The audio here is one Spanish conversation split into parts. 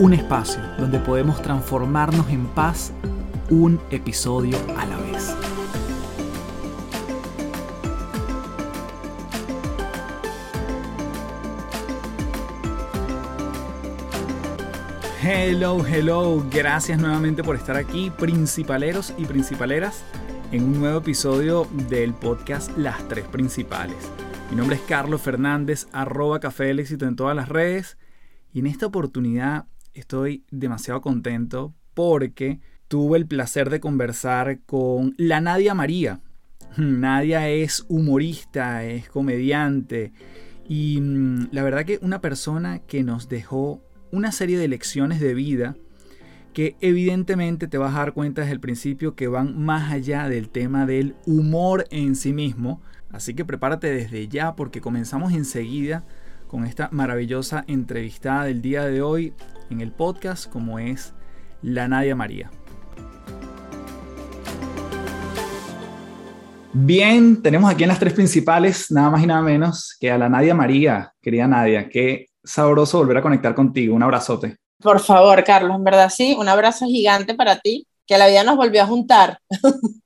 Un espacio donde podemos transformarnos en paz un episodio a la vez. Hello, hello, gracias nuevamente por estar aquí, principaleros y principaleras, en un nuevo episodio del podcast Las Tres Principales. Mi nombre es Carlos Fernández, arroba Café Éxito en todas las redes, y en esta oportunidad estoy demasiado contento porque tuve el placer de conversar con la Nadia María. Nadia es humorista, es comediante, y mm, la verdad que una persona que nos dejó una serie de lecciones de vida que evidentemente te vas a dar cuenta desde el principio que van más allá del tema del humor en sí mismo. Así que prepárate desde ya porque comenzamos enseguida con esta maravillosa entrevistada del día de hoy en el podcast como es la Nadia María. Bien, tenemos aquí en las tres principales, nada más y nada menos que a la Nadia María, querida Nadia, que sabroso volver a conectar contigo. Un abrazote. Por favor, Carlos, en verdad sí, un abrazo gigante para ti, que la vida nos volvió a juntar.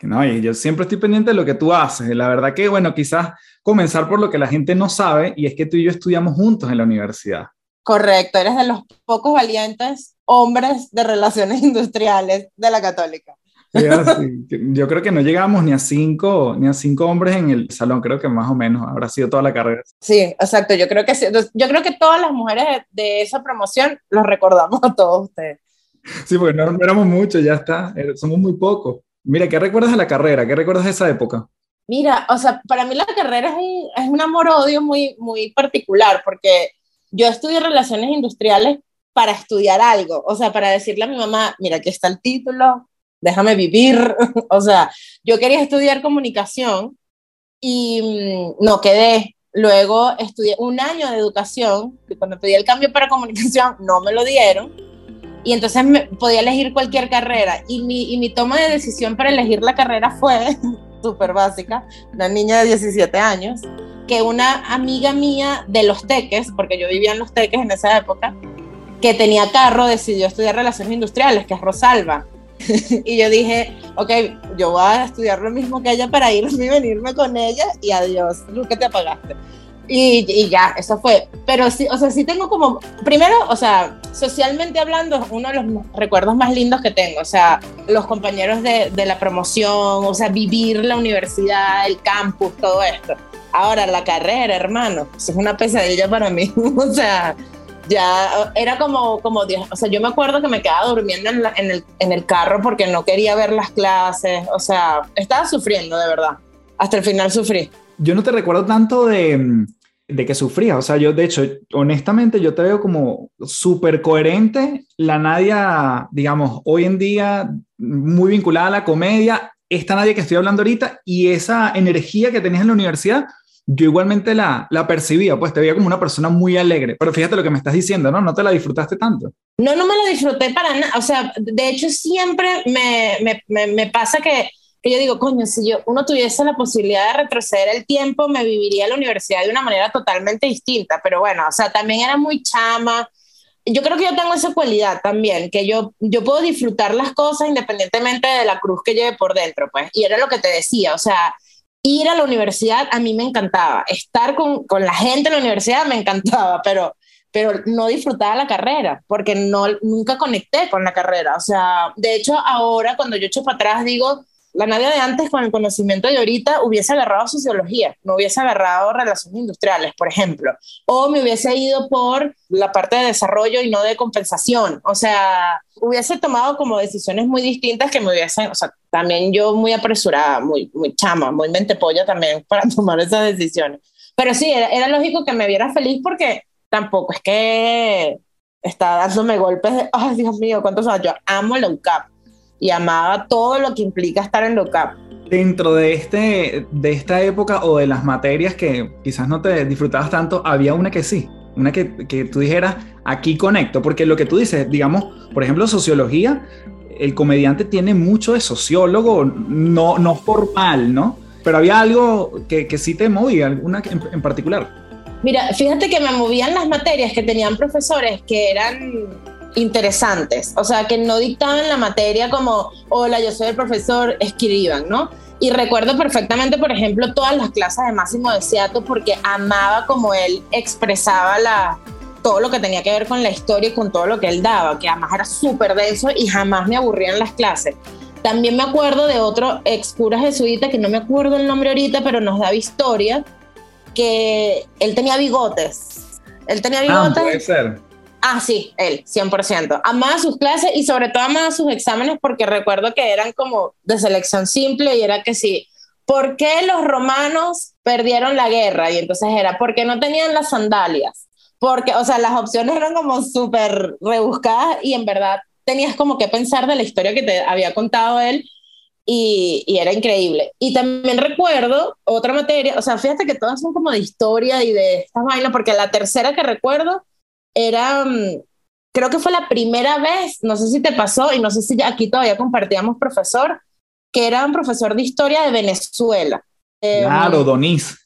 No, y yo siempre estoy pendiente de lo que tú haces. La verdad que, bueno, quizás comenzar por lo que la gente no sabe, y es que tú y yo estudiamos juntos en la universidad. Correcto, eres de los pocos valientes hombres de relaciones industriales de la católica. Yo creo que no llegamos ni a cinco, ni a cinco hombres en el salón, creo que más o menos habrá sido toda la carrera. Sí, exacto. Yo creo que yo creo que todas las mujeres de esa promoción los recordamos a todos ustedes. Sí, porque no, éramos muchos, ya está, er, somos muy pocos. Mira, ¿qué recuerdas de la carrera? ¿Qué recuerdas de esa época? Mira, o sea, para mí la carrera es un, es un amor-odio muy, muy particular, porque yo estudio relaciones industriales para estudiar algo, o sea, para decirle a mi mamá, mira, aquí está el título, déjame vivir. o sea, yo quería estudiar comunicación y mm, no quedé. Luego estudié un año de educación, y cuando pedí el cambio para comunicación no me lo dieron. Y entonces me, podía elegir cualquier carrera. Y mi, y mi toma de decisión para elegir la carrera fue súper básica, una niña de 17 años, que una amiga mía de los teques, porque yo vivía en los teques en esa época, que tenía carro, decidió estudiar relaciones industriales, que es Rosalba. y yo dije, ok, yo voy a estudiar lo mismo que ella para irme y venirme con ella y adiós, luz que te apagaste. Y, ya, eso fue. Pero sí, o sea, sí tengo como, primero, o sea, socialmente hablando, uno de los recuerdos más lindos que tengo, o sea, los compañeros de, de la promoción, o sea, vivir la universidad, el campus, todo esto. Ahora, la carrera, hermano, es una pesadilla para mí, o sea, ya era como, como Dios, o sea, yo me acuerdo que me quedaba durmiendo en, en, el, en, el, carro porque no quería ver las clases, o sea, estaba sufriendo de verdad, hasta el final sufrí. Yo no te recuerdo tanto de, de que sufrías, o sea, yo de hecho, honestamente, yo te veo como súper coherente, la Nadia, digamos, hoy en día muy vinculada a la comedia, esta Nadia que estoy hablando ahorita y esa energía que tenías en la universidad, yo igualmente la, la percibía, pues te veía como una persona muy alegre, pero fíjate lo que me estás diciendo, ¿no? No te la disfrutaste tanto. No, no me la disfruté para nada, o sea, de hecho siempre me, me, me, pasa que, que, yo digo, coño, si yo, uno tuviese la posibilidad de retroceder el tiempo, me viviría la universidad de una manera totalmente distinta, pero bueno, o sea, también era muy chama. Yo creo que yo tengo esa cualidad también, que yo, yo puedo disfrutar las cosas independientemente de la cruz que lleve por dentro, pues, y era lo que te decía, o sea, ir a la universidad a mí me encantaba, estar con, con, la gente en la universidad me encantaba, pero, pero no disfrutaba la carrera, porque no, nunca conecté con la carrera. O sea, de hecho, ahora cuando yo echo para atrás digo, la Nadia de antes con el conocimiento de ahorita hubiese agarrado sociología, no hubiese agarrado relaciones industriales, por ejemplo, o me hubiese ido por la parte de desarrollo y no de compensación. O sea, hubiese tomado como decisiones muy distintas que me hubiesen, o sea, también yo muy apresurada, muy, muy chama, muy mente polla también para tomar esas decisiones. Pero sí, era, lógico que me viera feliz porque tampoco es que estaba dándome golpes de, ay Dios mío, ¿cuántos años? Yo amo la UCAP y amaba todo lo que implica estar en la UCAP. Dentro de, este, de esta época o de las materias que quizás no te disfrutabas tanto, había una que sí, una que, que tú dijeras, aquí conecto, porque lo que tú dices, digamos, por ejemplo, sociología, el comediante tiene mucho de sociólogo, no, no formal, ¿no? Pero había algo que, que sí te movía, alguna en, en particular. Mira, fíjate que me movían las materias que tenían profesores que eran interesantes, o sea, que no dictaban la materia como, hola, yo soy el profesor, escriban, ¿no? Y recuerdo perfectamente, por ejemplo, todas las clases de Máximo de Seattle porque amaba como él expresaba la, todo lo que tenía que ver con la historia y con todo lo que él daba, que además era súper denso y jamás me aburrían las clases. También me acuerdo de otro ex cura jesuita, que no me acuerdo el nombre ahorita, pero nos daba historia, que él tenía bigotes. Él tenía Ah, bigotes. puede ser. Ah, sí, él, 100%. Amaba sus clases y sobre todo amaba sus exámenes porque recuerdo que eran como de selección simple y era que sí, ¿por qué los romanos perdieron la guerra? Y entonces era, ¿por qué no tenían las sandalias? Porque, o sea, las opciones eran como súper rebuscadas y en verdad tenías como que pensar de la historia que te había contado él y, y, era increíble. Y también recuerdo otra materia, o sea, fíjate que todas son como de historia y de esta vaina, porque la tercera que recuerdo era, mm, creo que fue la primera vez, no sé si te pasó y no sé si aquí todavía compartíamos profesor, que era un profesor de historia de Venezuela. Claro, Donis.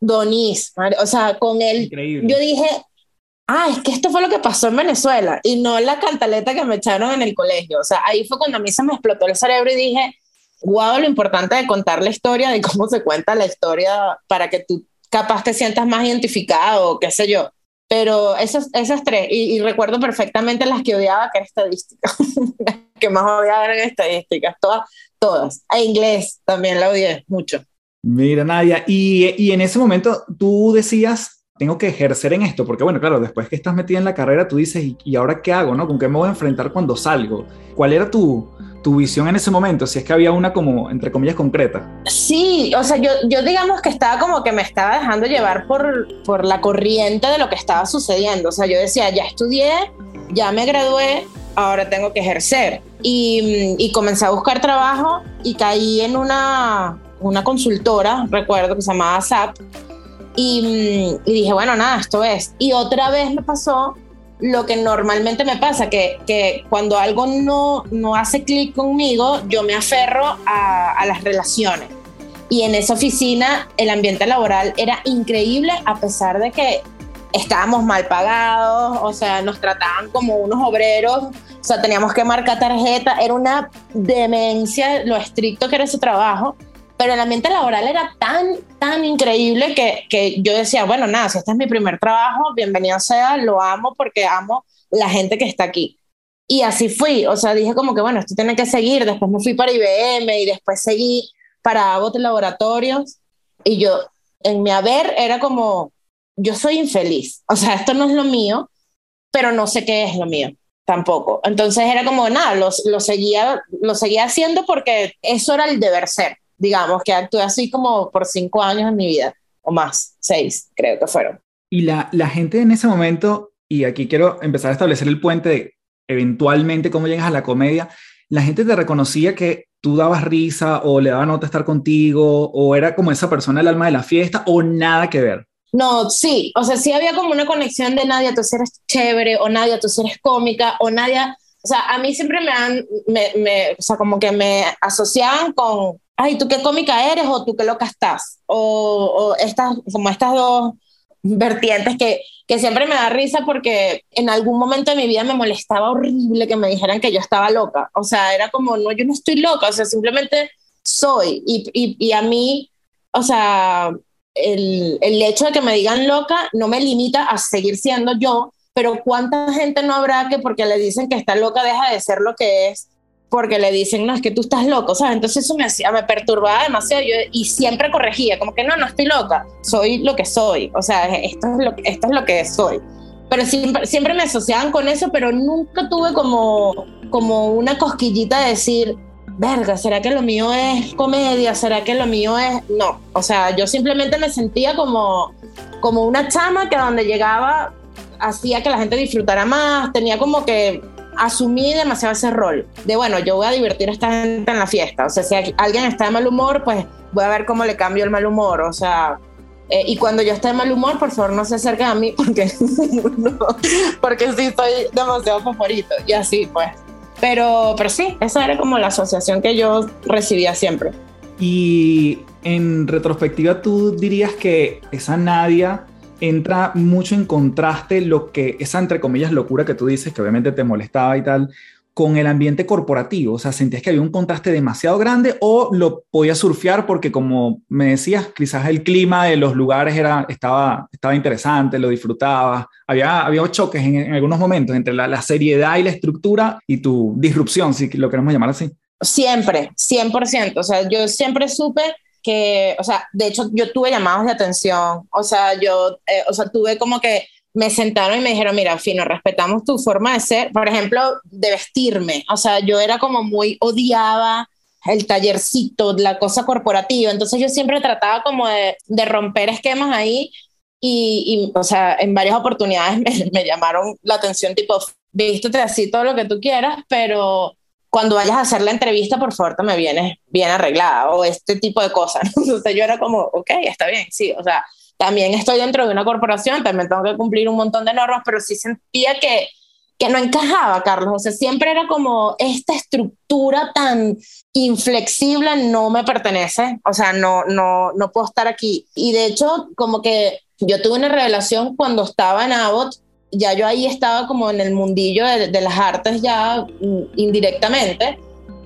Donis, o sea, con él, Increíble. yo dije, ah, es que esto fue lo que pasó en Venezuela y no la cantaleta que me echaron en el colegio. O sea, ahí fue cuando a mí se me explotó el cerebro y dije, wow, lo importante de contar la historia, de cómo se cuenta la historia para que tú capaz te sientas más identificado, qué sé yo. Pero esas, esas tres, y, y recuerdo perfectamente las que odiaba, que era estadística, que más odiaba eran estadísticas, todas, todas. E inglés también la odié mucho. Mira, Nadia, y, y en ese momento tú decías, tengo que ejercer en esto, porque bueno, claro, después que estás metida en la carrera, tú dices, ¿y, y ahora qué hago? ¿no? ¿Con qué me voy a enfrentar cuando salgo? ¿Cuál era tu, tu visión en ese momento? Si es que había una como, entre comillas, concreta. Sí, o sea, yo, yo digamos que estaba como que me estaba dejando llevar por, por la corriente de lo que estaba sucediendo. O sea, yo decía, ya estudié, ya me gradué, ahora tengo que ejercer. Y, y comencé a buscar trabajo y caí en una, una consultora, recuerdo que se llamaba SAP, y, y, dije, bueno, nada, esto es. Y otra vez me pasó lo que normalmente me pasa, que, que cuando algo no, no hace clic conmigo, yo me aferro a, a las relaciones. Y en esa oficina el ambiente laboral era increíble a pesar de que estábamos mal pagados, o sea, nos trataban como unos obreros, o sea, teníamos que marcar tarjeta, era una demencia lo estricto que era ese trabajo, pero el ambiente laboral era tan, tan increíble que, que yo decía, bueno, nada, si este es mi primer trabajo, bienvenido sea, lo amo porque amo la gente que está aquí. Y así fui, o sea, dije como que, bueno, esto tiene que seguir, después me fui para IBM y después seguí para Abbott Laboratorios y yo, en mi haber, era como, yo soy infeliz, o sea, esto no es lo mío, pero no sé qué es lo mío tampoco. Entonces era como, nada, lo, lo, seguía, lo seguía haciendo porque eso era el deber ser digamos, que actué así como por cinco años en mi vida, o más, seis, creo que fueron. Y la, la gente en ese momento, y aquí quiero empezar a establecer el puente de eventualmente cómo llegas a la comedia, la gente te reconocía que tú dabas risa o le daba nota estar contigo, o era como esa persona el alma de la fiesta, o nada que ver. No, sí, o sea, sí había como una conexión de Nadia, tú eres chévere, o Nadia, tú eres cómica, o Nadia, o sea, a mí siempre me han, me, me, o sea, como que me asociaban con, ay, ¿tú qué cómica eres o tú qué loca estás? O, o estas, como estas dos vertientes que, que siempre me da risa porque en algún momento de mi vida me molestaba horrible que me dijeran que yo estaba loca. O sea, era como, no, yo no estoy loca, o sea, simplemente soy. Y, y, y a mí, o sea, el, el hecho de que me digan loca no me limita a seguir siendo yo, pero ¿cuánta gente no habrá que porque le dicen que está loca deja de ser lo que es? Porque le dicen, no, es que tú estás loco, ¿sabes? Entonces eso me hacía, me perturbaba demasiado yo, y siempre corregía, como que no, no estoy loca, soy lo que soy, o sea, esto es lo, esto es lo que soy. Pero siempre, siempre me asociaban con eso, pero nunca tuve como, como una cosquillita de decir, verga, ¿será que lo mío es comedia? ¿Será que lo mío es...? No, o sea, yo simplemente me sentía como, como una chama que a donde llegaba hacía que la gente disfrutara más, tenía como que asumí demasiado ese rol de, bueno, yo voy a divertir a esta gente en la fiesta. O sea, si alguien está de mal humor, pues voy a ver cómo le cambio el mal humor. O sea, eh, y cuando yo esté de mal humor, por favor no se acerquen a mí porque, porque sí estoy demasiado favorito. Y así, pues. Pero, pero sí, esa era como la asociación que yo recibía siempre. Y en retrospectiva, tú dirías que esa Nadia entra mucho en contraste lo que, esa entre comillas locura que tú dices, que obviamente te molestaba y tal, con el ambiente corporativo? O sea, ¿sentías que había un contraste demasiado grande o lo podías surfear porque como me decías, quizás el clima de los lugares era, estaba, estaba interesante, lo disfrutabas? Había, había choques en, algunos momentos entre la, la, seriedad y la estructura y tu disrupción, si lo queremos llamar así. Siempre, 100%. O sea, yo siempre supe que, o sea, de hecho yo tuve llamados de atención, o sea, yo, eh, o sea, tuve como que me sentaron y me dijeron, mira, Fino, respetamos tu forma de ser, por ejemplo, de vestirme, o sea, yo era como muy odiaba el tallercito, la cosa corporativa, entonces yo siempre trataba como de, de romper esquemas ahí y, y, o sea, en varias oportunidades me, me llamaron la atención, tipo, vístete así todo lo que tú quieras, pero cuando vayas a hacer la entrevista, por favor, te me vienes bien arreglada o este tipo de cosas. Entonces yo era como, ok, está bien, sí, o sea, también estoy dentro de una corporación, también tengo que cumplir un montón de normas, pero sí sentía que, que no encajaba, Carlos. O sea, siempre era como esta estructura tan inflexible no me pertenece, o sea, no, no, no puedo estar aquí. Y de hecho, como que yo tuve una revelación cuando estaba en Abbott ya yo ahí estaba como en el mundillo de, las artes ya mm, indirectamente,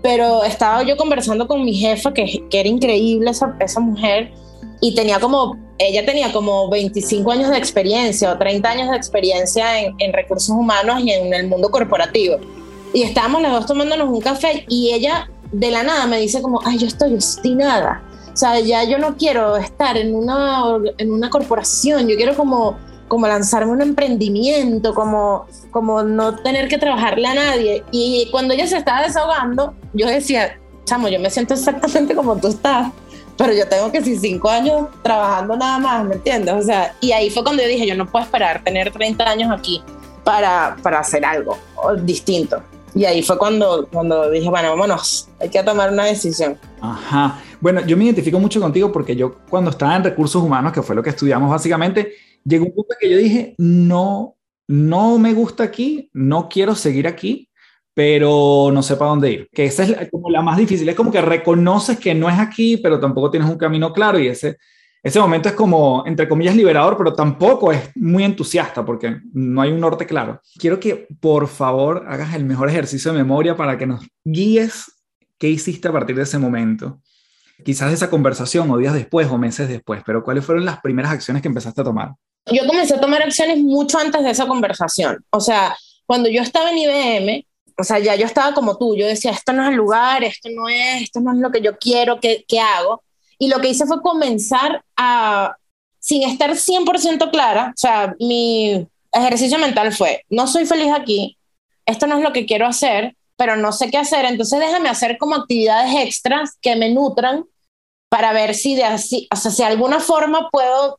pero estaba yo conversando con mi jefa, que, que era increíble esa, esa mujer, y tenía como, ella tenía como 25 años de experiencia o 30 años de experiencia en, recursos humanos y en el mundo corporativo. Y estábamos las dos tomándonos un café y ella de la nada me dice como, ay, yo estoy obstinada. O sea, ya yo no quiero estar en una, en una corporación, yo quiero como como lanzarme un emprendimiento, como, como no tener que trabajarle a nadie. Y cuando ella se estaba desahogando, yo decía, chamo, yo me siento exactamente como tú estás, pero yo tengo que si cinco años trabajando nada más, ¿me entiendes? O sea, y ahí fue cuando yo dije, yo no puedo esperar tener 30 años aquí para, para hacer algo distinto. Y ahí fue cuando, cuando dije, bueno, vámonos, hay que tomar una decisión. Ajá. Bueno, yo me identifico mucho contigo porque yo cuando estaba en recursos humanos, que fue lo que estudiamos básicamente, llegó un punto que yo dije, no, no me gusta aquí, no quiero seguir aquí, pero no sé para dónde ir. Que esa es como la más difícil. Es como que reconoces que no es aquí, pero tampoco tienes un camino claro y ese, ese momento es como, entre comillas, liberador, pero tampoco es muy entusiasta porque no hay un norte claro. Quiero que por favor hagas el mejor ejercicio de memoria para que nos guíes qué hiciste a partir de ese momento. Quizás esa conversación o días después o meses después, pero ¿cuáles fueron las primeras acciones que empezaste a tomar? Yo comencé a tomar acciones mucho antes de esa conversación. O sea, cuando yo estaba en IBM, o sea, ya yo estaba como tú, yo decía, esto no es el lugar, esto no es, esto no es lo que yo quiero, ¿qué, qué hago? Y lo que hice fue comenzar a, sin estar 100% clara, o sea, mi ejercicio mental fue, no soy feliz aquí, esto no es lo que quiero hacer, pero no sé qué hacer, entonces déjame hacer como actividades extras que me nutran para ver si de así, o sea, si de alguna forma puedo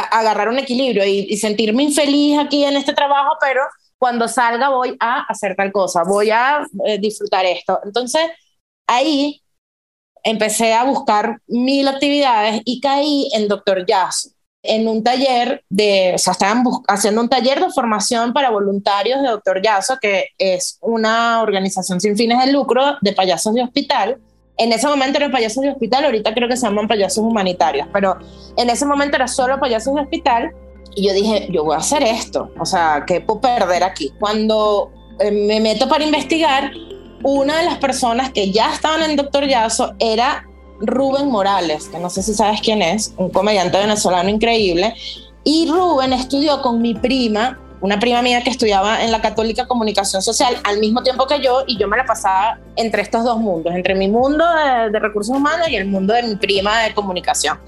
agarrar un equilibrio y, sentirme infeliz aquí en este trabajo, pero cuando salga voy a hacer tal cosa, voy a eh, disfrutar esto. Entonces, ahí empecé a buscar mil actividades y caí en Doctor Jazz, en un taller de, o sea, estaban haciendo un taller de formación para voluntarios de Doctor Yazo, que es una organización sin fines de lucro de payasos de hospital, en ese momento eran payasos de hospital, ahorita creo que se llaman payasos humanitarios, pero en ese momento era solo payasos de hospital y yo dije, yo voy a hacer esto, o sea, ¿qué puedo perder aquí? Cuando eh, me meto para investigar, una de las personas que ya estaban en Doctor Yazo era Rubén Morales, que no sé si sabes quién es, un comediante venezolano increíble, y Rubén estudió con mi prima una prima mía que estudiaba en la Católica Comunicación Social al mismo tiempo que yo y yo me la pasaba entre estos dos mundos, entre mi mundo de, recursos humanos y el mundo de mi prima de comunicación.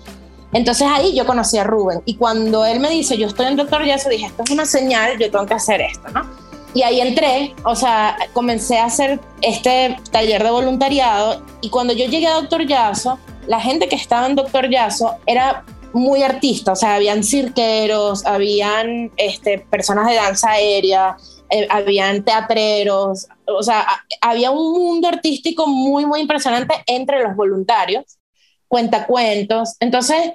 Entonces ahí yo conocí a Rubén y cuando él me dice, yo estoy en Doctor Yaso, dije, esto es una señal, yo tengo que hacer esto, ¿no? Y ahí entré, o sea, comencé a hacer este taller de voluntariado y cuando yo llegué a Doctor Yaso, la gente que estaba en Doctor Yaso era muy artista, o sea, habían cirqueros, habían este, personas de danza aérea, eh, habían teatreros, o sea, había un mundo artístico muy, muy impresionante entre los voluntarios, cuentacuentos. Entonces,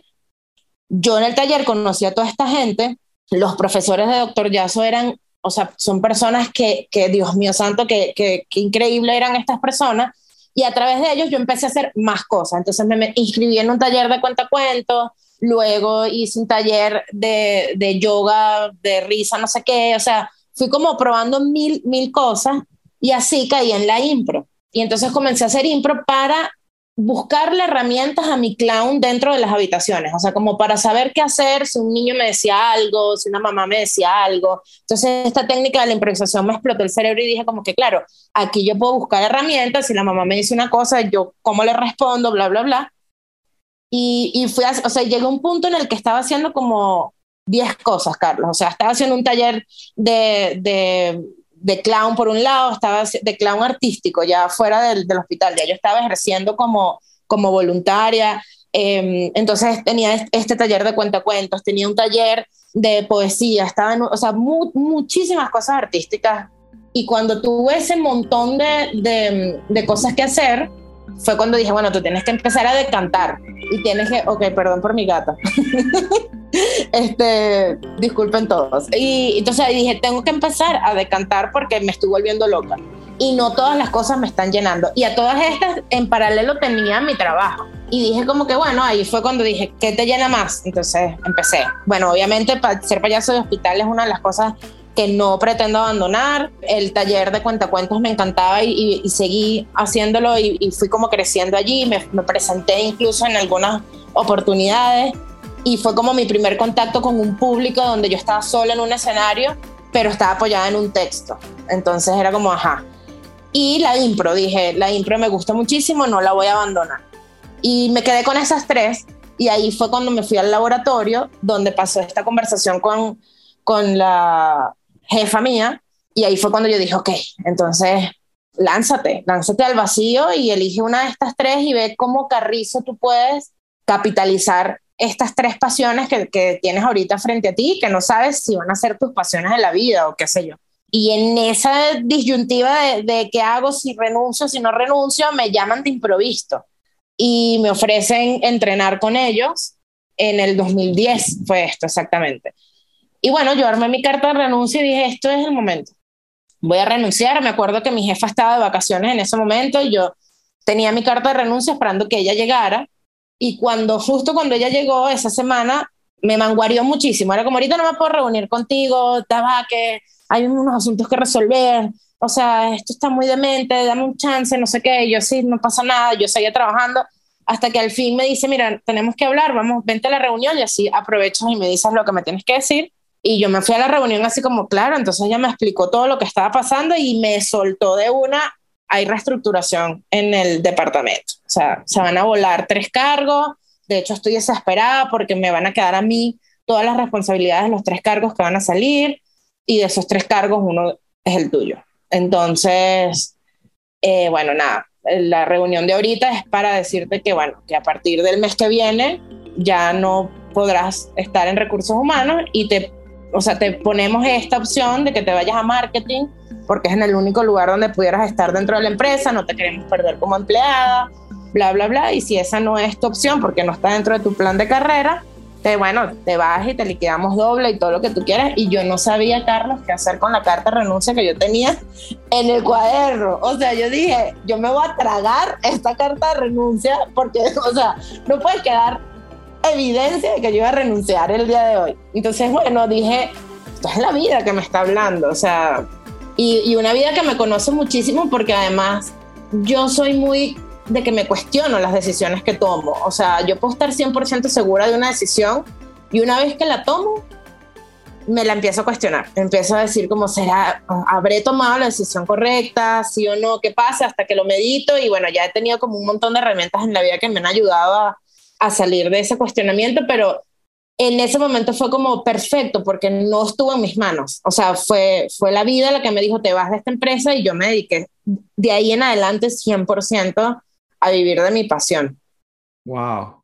yo en el taller conocí a toda esta gente, los profesores de Doctor Yaso eran, o sea, son personas que, que Dios mío santo, que, que, que increíble eran estas personas, y a través de ellos yo empecé a hacer más cosas. Entonces me inscribí en un taller de cuentacuentos, luego hice un taller de, de yoga, de risa, no sé qué, o sea, fui como probando mil, mil cosas y así caí en la impro. Y entonces comencé a hacer impro para buscarle herramientas a mi clown dentro de las habitaciones, o sea, como para saber qué hacer si un niño me decía algo, si una mamá me decía algo. Entonces, esta técnica de la improvisación me explotó el cerebro y dije como que, claro, aquí yo puedo buscar herramientas, si la mamá me dice una cosa, yo cómo le respondo, bla, bla, bla. Y, y fui, a, o sea, llegué a un punto en el que estaba haciendo como 10 cosas, Carlos. O sea, estaba haciendo un taller de, de, de, clown por un lado, estaba de clown artístico ya fuera del, del hospital, ya yo estaba ejerciendo como, como voluntaria. Eh, entonces tenía este taller de cuentacuentos, tenía un taller de poesía, estaba en, o sea, mu muchísimas cosas artísticas. Y cuando tuve ese montón de, de, de cosas que hacer, fue cuando dije, bueno, tú tienes que empezar a decantar y tienes que, ok, perdón por mi gata. este, disculpen todos. Y entonces dije, tengo que empezar a decantar porque me estoy volviendo loca. Y no todas las cosas me están llenando. Y a todas estas, en paralelo tenía mi trabajo. Y dije como que, bueno, ahí fue cuando dije, ¿qué te llena más? Entonces empecé. Bueno, obviamente ser payaso de hospital es una de las cosas que no pretendo abandonar. El taller de cuentacuentos me encantaba y, y, seguí haciéndolo y, y, fui como creciendo allí. Me, me, presenté incluso en algunas oportunidades y fue como mi primer contacto con un público donde yo estaba sola en un escenario, pero estaba apoyada en un texto. Entonces era como, ajá. Y la impro, dije, la impro me gusta muchísimo, no la voy a abandonar. Y me quedé con esas tres y ahí fue cuando me fui al laboratorio donde pasó esta conversación con, con la jefa mía, y ahí fue cuando yo dije, ok, entonces lánzate, lánzate al vacío y elige una de estas tres y ve cómo carrizo tú puedes capitalizar estas tres pasiones que, que tienes ahorita frente a ti, que no sabes si van a ser tus pasiones de la vida o qué sé yo. Y en esa disyuntiva de, de qué hago, si renuncio, si no renuncio, me llaman de improviso y me ofrecen entrenar con ellos. En el 2010 fue esto exactamente. Y bueno, yo armé mi carta de renuncia y dije, esto es el momento. Voy a renunciar. Me acuerdo que mi jefa estaba de vacaciones en ese momento y yo tenía mi carta de renuncia esperando que ella llegara. Y cuando, justo cuando ella llegó esa semana, me manguarió muchísimo. Era como, ahorita no me puedo reunir contigo, estaba que hay unos asuntos que resolver. O sea, esto está muy demente, dame un chance, no sé qué. yo sí, no pasa nada, yo seguía trabajando hasta que al fin me dice, mira, tenemos que hablar, vamos, vente a la reunión y así aprovecho y me dices lo que me tienes que decir. Y yo me fui a la reunión así como, claro, entonces ella me explicó todo lo que estaba pasando y me soltó de una, hay reestructuración en el departamento. O sea, se van a volar tres cargos. De hecho, estoy desesperada porque me van a quedar a mí todas las responsabilidades de los tres cargos que van a salir y de esos tres cargos uno es el tuyo. Entonces, eh, bueno, nada, la reunión de ahorita es para decirte que, bueno, que a partir del mes que viene ya no podrás estar en recursos humanos y te o sea, te ponemos esta opción de que te vayas a marketing porque es en el único lugar donde pudieras estar dentro de la empresa, no te queremos perder como empleada, bla, bla, bla. Y si esa no es tu opción porque no está dentro de tu plan de carrera, te, bueno, te vas y te liquidamos doble y todo lo que tú quieras. Y yo no sabía, Carlos, qué hacer con la carta de renuncia que yo tenía en el cuaderno. O sea, yo dije, yo me voy a tragar esta carta de renuncia porque, o sea, no puede quedar evidencia de que yo iba a renunciar el día de hoy. Entonces, bueno, dije, esto es la vida que me está hablando, o sea, y, y una vida que me conoce muchísimo porque además yo soy muy de que me cuestiono las decisiones que tomo, o sea, yo puedo estar 100% segura de una decisión y una vez que la tomo, me la empiezo a cuestionar, empiezo a decir cómo será, habré tomado la decisión correcta, sí o no, qué pasa, hasta que lo medito y bueno, ya he tenido como un montón de herramientas en la vida que me han ayudado a, a salir de ese cuestionamiento, pero en ese momento fue como perfecto porque no estuvo en mis manos. O sea, fue, fue la vida la que me dijo, te vas de esta empresa y yo me dediqué de ahí en adelante 100% a vivir de mi pasión. Wow.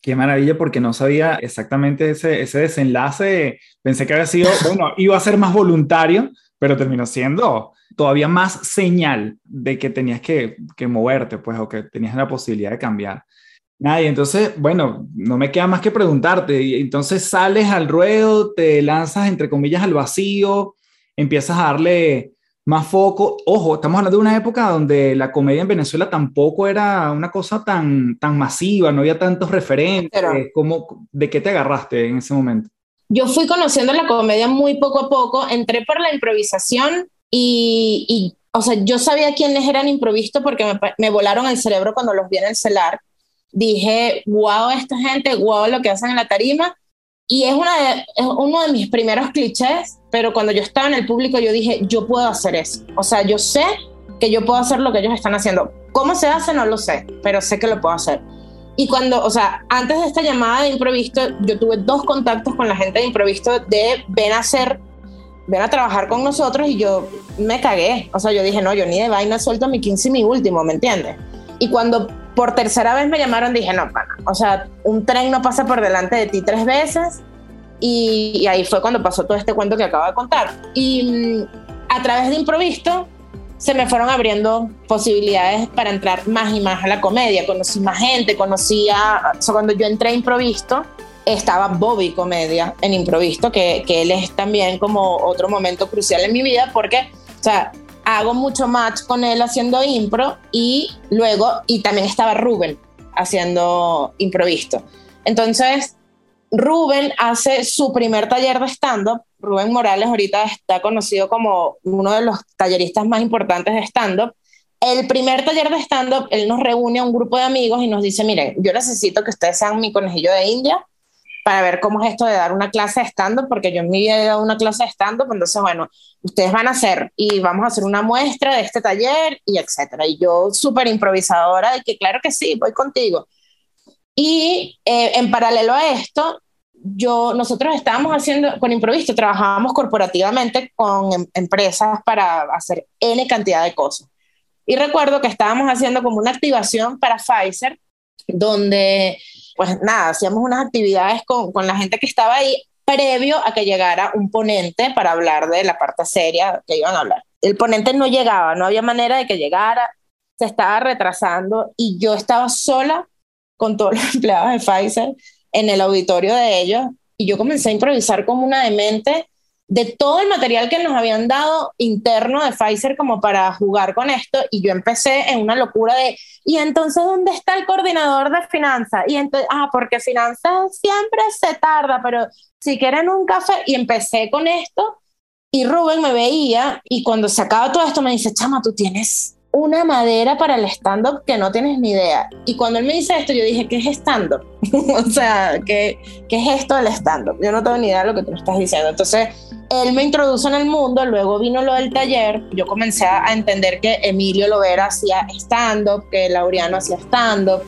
Qué maravilla, porque no sabía exactamente ese, ese desenlace. Pensé que había sido, bueno, iba a ser más voluntario, pero terminó siendo todavía más señal de que tenías que, que moverte, pues, o que tenías la posibilidad de cambiar. Nada, y entonces, bueno, no me queda más que preguntarte. Entonces sales al ruedo, te lanzas, entre comillas, al vacío, empiezas a darle más foco. Ojo, estamos hablando de una época donde la comedia en Venezuela tampoco era una cosa tan, tan masiva, no había tantos referentes. ¿Cómo, ¿De qué te agarraste en ese momento? Yo fui conociendo la comedia muy poco a poco, entré por la improvisación y, y o sea, yo sabía quiénes eran improvistos porque me, me, volaron el cerebro cuando los vi en el celar. Dije, wow, esta gente, wow, lo que hacen en la tarima. Y es, una es uno de mis primeros clichés, pero cuando yo estaba en el público yo dije, yo puedo hacer eso. O sea, yo sé que yo puedo hacer lo que ellos están haciendo. ¿Cómo se hace? No lo sé, pero sé que lo puedo hacer. Y cuando, o sea, antes de esta llamada de improvisto, yo tuve dos contactos con la gente de improvisto de ven a hacer, ven a trabajar con nosotros y yo me cagué. O sea, yo dije, no, yo ni de vaina suelto mi 15 y mi último, ¿me entiendes? Y cuando por tercera vez me llamaron, dije, no, pana, o sea, un tren no pasa por delante de ti tres veces. Y, ahí fue cuando pasó todo este cuento que acabo de contar. Y mm, a través de improvisto se me fueron abriendo posibilidades para entrar más y más a la comedia. Conocí más gente, conocía, o sea, cuando yo entré a improvisto, estaba Bobby Comedia en improvisto, que, que él es también como otro momento crucial en mi vida porque, o sea, hago mucho match con él haciendo impro y luego, y también estaba Rubén haciendo improvisto. Entonces, Rubén hace su primer taller de stand-up. Rubén Morales ahorita está conocido como uno de los talleristas más importantes de stand-up. El primer taller de stand-up, él nos reúne a un grupo de amigos y nos dice, miren, yo necesito que ustedes sean mi conejillo de India para ver cómo es esto de dar una clase de porque yo en mi vida he dado una clase de stand-up, entonces, bueno, ustedes van a hacer y vamos a hacer una muestra de este taller y etcétera. Y yo súper improvisadora de que claro que sí, voy contigo. Y eh, en paralelo a esto, yo, nosotros estábamos haciendo, con Improvisto, trabajábamos corporativamente con em, empresas para hacer N cantidad de cosas. Y recuerdo que estábamos haciendo como una activación para Pfizer, donde pues nada, hacíamos unas actividades con, con la gente que estaba ahí previo a que llegara un ponente para hablar de la parte seria que iban a hablar. El ponente no llegaba, no había manera de que llegara, se estaba retrasando y yo estaba sola con todos los empleados de Pfizer en el auditorio de ellos y yo comencé a improvisar como una demente de todo el material que nos habían dado interno de Pfizer como para jugar con esto y yo empecé en una locura de, ¿y entonces dónde está el coordinador de finanzas? Y entonces, ah, porque finanzas siempre se tarda, pero si quieren un café, y empecé con esto y Rubén me veía y cuando se acaba todo esto me dice, chama, tú tienes una madera para el stand-up que no tienes ni idea. Y cuando él me dice esto, yo dije, ¿qué es stand-up? o sea, ¿qué, ¿qué es esto del stand-up? Yo no tengo ni idea de lo que tú me estás diciendo. Entonces, él me introdujo en el mundo, luego vino lo del taller, yo comencé a entender que Emilio Lovera hacía stand-up, que Laureano hacía stand-up.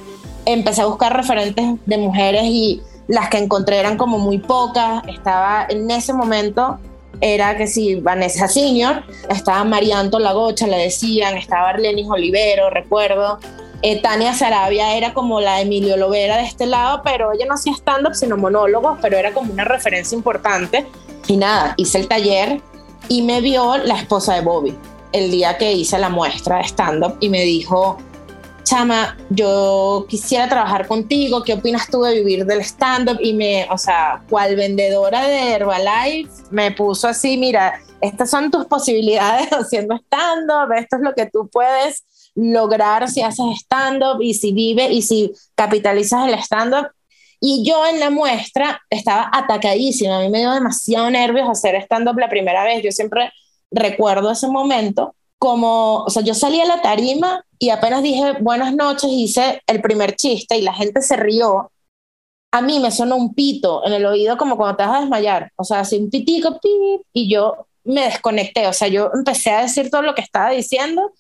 Empecé a buscar referentes de mujeres y las que encontré eran como muy pocas. Estaba en ese momento era que si Vanessa Senior, estaba Marianto Lagocha, le decían, estaba Arlenis Olivero, recuerdo. Eh, Tania Sarabia era como la Emilio Lovera de este lado, pero ella no hacía stand-up, sino monólogos, pero era como una referencia importante. Y nada, hice el taller y me vio la esposa de Bobby el día que hice la muestra de stand-up y me dijo, chama, yo quisiera trabajar contigo, ¿qué opinas tú de vivir del stand-up? Y me, o sea, cual vendedora de Herbalife, me puso así, mira, estas son tus posibilidades haciendo stand-up, esto es lo que tú puedes lograr si haces stand-up y si vives y si capitalizas el stand-up. Y yo en la muestra estaba atacadísima, a mí me dio demasiado nervios hacer stand-up la primera vez, yo siempre recuerdo ese momento como, o sea, yo salí a la tarima y apenas dije buenas noches, hice el primer chiste y la gente se rió. A mí me sonó un pito en el oído como cuando te vas a desmayar, o sea, así un pitico, pip, y yo me desconecté, o sea, yo empecé a decir todo lo que estaba diciendo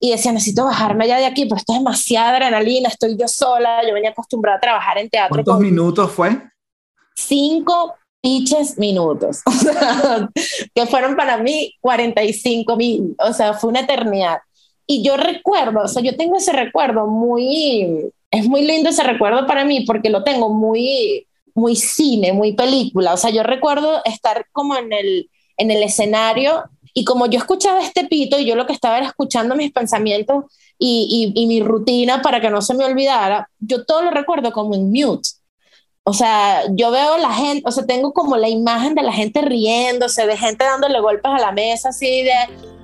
y decía, necesito bajarme ya de aquí, pues esto es demasiada adrenalina, estoy yo sola, yo venía acostumbrada a trabajar en teatro. ¿Cuántos minutos fue? Cinco piches minutos, o sea, que fueron para mí 45 mil, o sea, fue una eternidad. Y yo recuerdo, o sea, yo tengo ese recuerdo muy, es muy lindo ese recuerdo para mí porque lo tengo muy, muy cine, muy película. O sea, yo recuerdo estar como en el, en el escenario y como yo escuchaba este pito y yo lo que estaba era escuchando mis pensamientos y, y, mi rutina para que no se me olvidara, yo todo lo recuerdo como en mute. O sea, yo veo la gente, o sea, tengo como la imagen de la gente riéndose, de gente dándole golpes a la mesa, así de,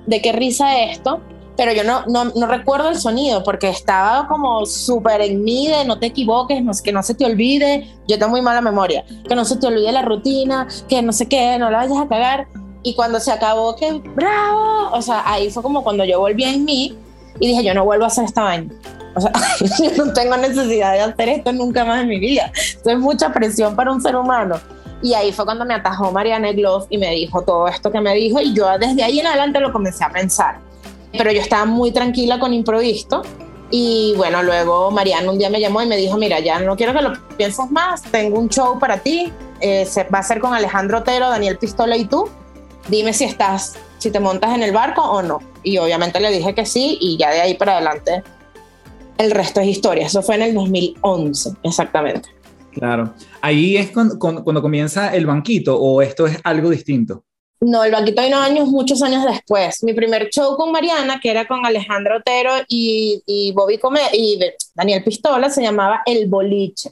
de qué risa esto pero yo no, no, no, recuerdo el sonido porque estaba como súper en mí de no te equivoques, no, que no se te olvide, yo tengo muy mala memoria, que no se te olvide la rutina, que no sé qué, no la vayas a cagar. Y cuando se acabó, que bravo, o sea, ahí fue como cuando yo volví en mí y dije, yo no vuelvo a hacer esta vaina. O sea, yo no tengo necesidad de hacer esto nunca más en mi vida. Esto es mucha presión para un ser humano. Y ahí fue cuando me atajó Mariana Gloff y me dijo todo esto que me dijo y yo desde ahí en adelante lo comencé a pensar pero yo estaba muy tranquila con improvisto. Y bueno, luego Mariana un día me llamó y me dijo, mira, ya no quiero que lo pienses más, tengo un show para ti, eh, se, va a ser con Alejandro Otero, Daniel Pistola y tú, dime si estás, si te montas en el barco o no. Y obviamente le dije que sí y ya de ahí para adelante el resto es historia. Eso fue en el 2011, exactamente. Claro. Ahí es cuando, cuando comienza el banquito o esto es algo distinto. No, el Banquito de años, muchos años después. Mi primer show con Mariana, que era con Alejandro Otero y, y Bobby Come y Daniel Pistola, se llamaba El Boliche.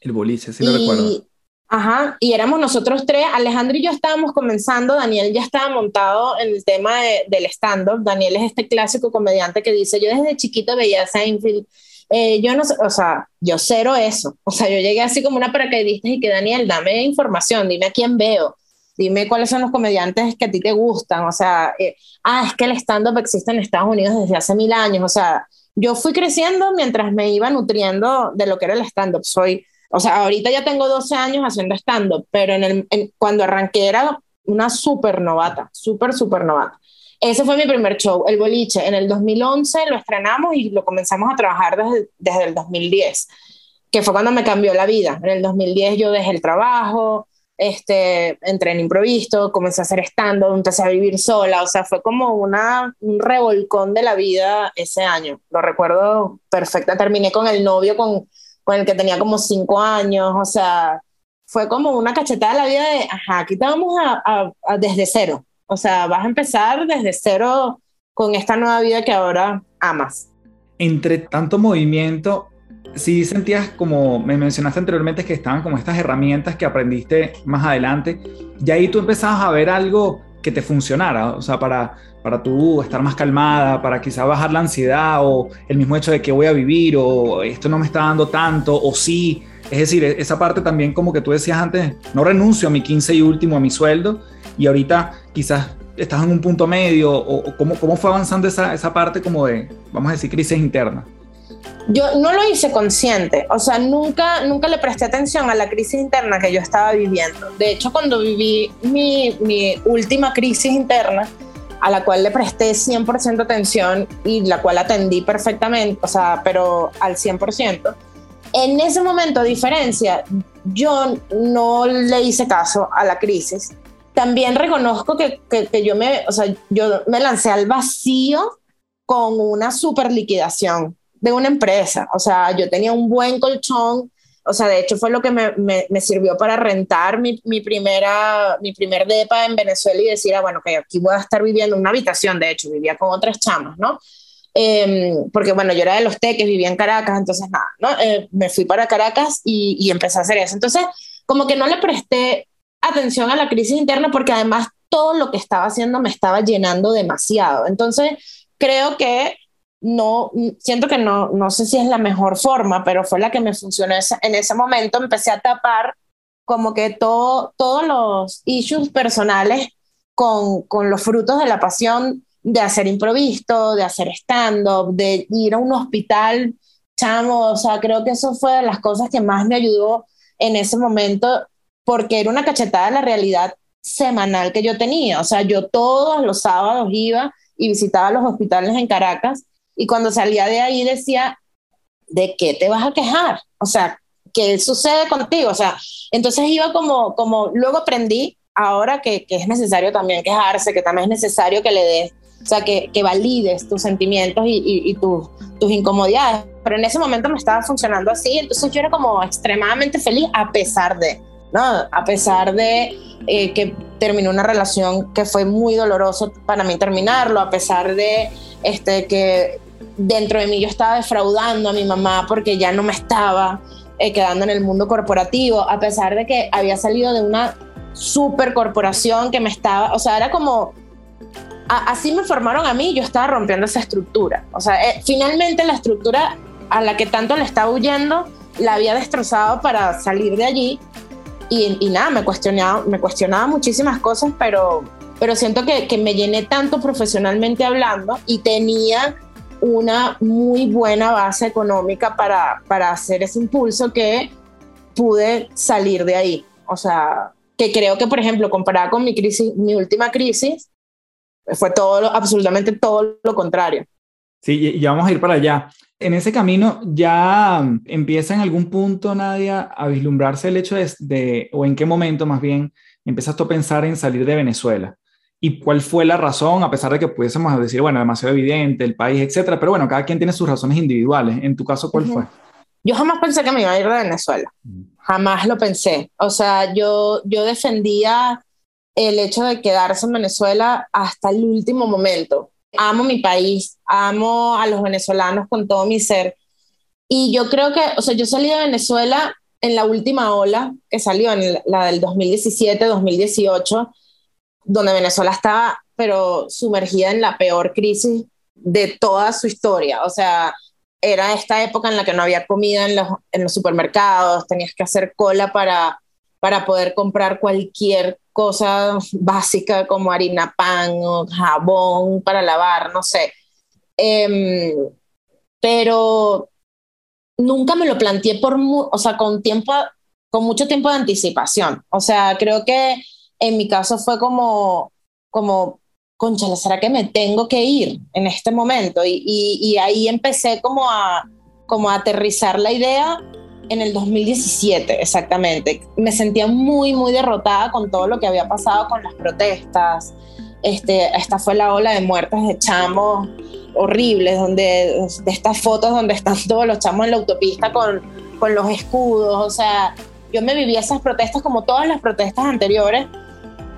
El Boliche, sí lo recuerdo. Ajá, y éramos nosotros tres. Alejandro y yo estábamos comenzando. Daniel ya estaba montado en el tema del stand-up. Daniel es este clásico comediante que dice: Yo desde chiquito veía a Seinfeld. Eh, yo no sé, o sea, yo cero eso. O sea, yo llegué así como una paracaidista y que Daniel, dame información, dime a quién veo dime cuáles son los comediantes que a ti te gustan, o sea, eh, ah, es que el stand-up existe en Estados Unidos desde hace mil años, o sea, yo fui creciendo mientras me iba nutriendo de lo que era el stand-up, soy, o sea, ahorita ya tengo 12 años haciendo stand-up, pero en el, cuando arranqué era una súper novata, súper, súper novata. Ese fue mi primer show, El Boliche. En el 2011 lo estrenamos y lo comenzamos a trabajar desde, desde el 2010, que fue cuando me cambió la vida. En el 2010 yo dejé el trabajo, este, entré en improviso, comencé a hacer stand-up, empecé a vivir sola, o sea, fue como una, un revolcón de la vida ese año, lo recuerdo perfecta, terminé con el novio con, con el que tenía como cinco años, o sea, fue como una cachetada de la vida de, ajá, aquí te vamos a, a, desde cero, o sea, vas a empezar desde cero con esta nueva vida que ahora amas. Entre tanto movimiento, sí sentías como me mencionaste anteriormente que estaban como estas herramientas que aprendiste más adelante. Y ahí tú empezabas a ver algo que te funcionara, o sea, para, para tú estar más calmada, para quizá bajar la ansiedad o el mismo hecho de que voy a vivir o esto no me está dando tanto o sí, es decir, e-, esa parte también como que tú decías antes, no renuncio a mi 15 y último, a mi sueldo y ahorita quizás estás en un punto medio o, cómo, cómo fue avanzando esa, esa parte como de, vamos a decir, crisis interna yo no lo hice consciente, o sea, nunca, nunca le presté atención a la crisis interna que yo estaba viviendo. De hecho, cuando viví mi, mi última crisis interna, a la cual le presté 100% atención y la cual atendí perfectamente, o sea, pero al 100%, en ese momento, a diferencia, yo no le hice caso a la crisis. También reconozco que, que, yo, me, o sea, yo me lancé al vacío con una super liquidación de una empresa. O sea, yo tenía un buen colchón. O sea, de hecho fue lo que me, me, sirvió para rentar mi, mi, primera, mi primer depa en Venezuela y decir, ah, bueno, que aquí voy a estar viviendo en una habitación, de hecho, vivía con otras chamas, ¿no? Em, porque bueno, yo era de los teques, vivía en Caracas, entonces nada, ¿no? Eh, me fui para Caracas y, y empecé a hacer eso. Entonces, como que no le presté atención a la crisis interna porque además todo lo que estaba haciendo me estaba llenando demasiado. Entonces, creo que no, siento que no, no sé si es la mejor forma, pero fue la que me funcionó en ese momento. Empecé a tapar como que todo, todos los issues personales con, con los frutos de la pasión de hacer improviso, de hacer stand-up, de ir a un hospital, chamo, o sea, creo que eso fue de las cosas que más me ayudó en ese momento, porque era una cachetada de la realidad semanal que yo tenía, o sea, yo todos los sábados iba y visitaba los hospitales en Caracas y cuando salía de ahí decía, ¿de qué te vas a quejar? O sea, ¿qué sucede contigo? O sea, entonces iba como, como luego aprendí ahora que, que es necesario también quejarse, que también es necesario que le des, o sea, que, que valides tus sentimientos y, y, tus incomodidades, pero en ese momento me estaba funcionando así, entonces yo era como extremadamente feliz a pesar de, ¿no? A pesar de eh, que terminó una relación que fue muy doloroso para mí terminarlo, a pesar de este, que dentro de mí yo estaba defraudando a mi mamá porque ya no me estaba eh, quedando en el mundo corporativo, a pesar de que había salido de una super corporación que me estaba, o sea, era como, así me formaron a mí, yo estaba rompiendo esa estructura. O sea, eh, finalmente la estructura a la que tanto le estaba huyendo, la había destrozado para salir de allí. Y, nada, me cuestionaba, me cuestionaba muchísimas cosas, pero, pero siento que, que me llené tanto profesionalmente hablando y tenía una muy buena base económica para, para hacer ese impulso que pude salir de ahí. O sea, que creo que, por ejemplo, comparada con mi crisis, mi última crisis, fue todo, absolutamente todo lo contrario. Sí, ya vamos a ir para allá. En ese camino ya empieza en algún punto, Nadia, a vislumbrarse el hecho de, o en qué momento más bien, empezaste a pensar en salir de Venezuela. ¿Y cuál fue la razón, a pesar de que pudiésemos decir, bueno, demasiado evidente, el país, etcétera? Pero bueno, cada quien tiene sus razones individuales. En tu caso, ¿cuál fue? Yo jamás pensé que me iba a ir de Venezuela. Mm. Jamás lo pensé. O sea, yo, yo defendía el hecho de quedarse en Venezuela hasta el último momento. Amo mi país, amo a los venezolanos con todo mi ser. Y yo creo que, o sea, yo salí de Venezuela en la última ola que salió, en la del 2017-2018, donde Venezuela estaba, pero sumergida en la peor crisis de toda su historia. O sea, era esta época en la que no había comida en los, en los supermercados, tenías que hacer cola para, para poder comprar cualquier cosa básica como harina pan o jabón para lavar, no sé. Em, pero nunca me lo planteé por, o sea, con tiempo, con mucho tiempo de anticipación. O sea, creo que en mi caso fue como, como, concha, ¿será que me tengo que ir en este momento? Y, y, ahí empecé como a, como a aterrizar la idea en el 2017, exactamente. Me sentía muy, muy derrotada con todo lo que había pasado con las protestas. Este, esta fue la ola de muertes de chamos horribles, donde, de estas fotos donde están todos los chamos en la autopista con, con los escudos. O sea, yo me vivía esas protestas como todas las protestas anteriores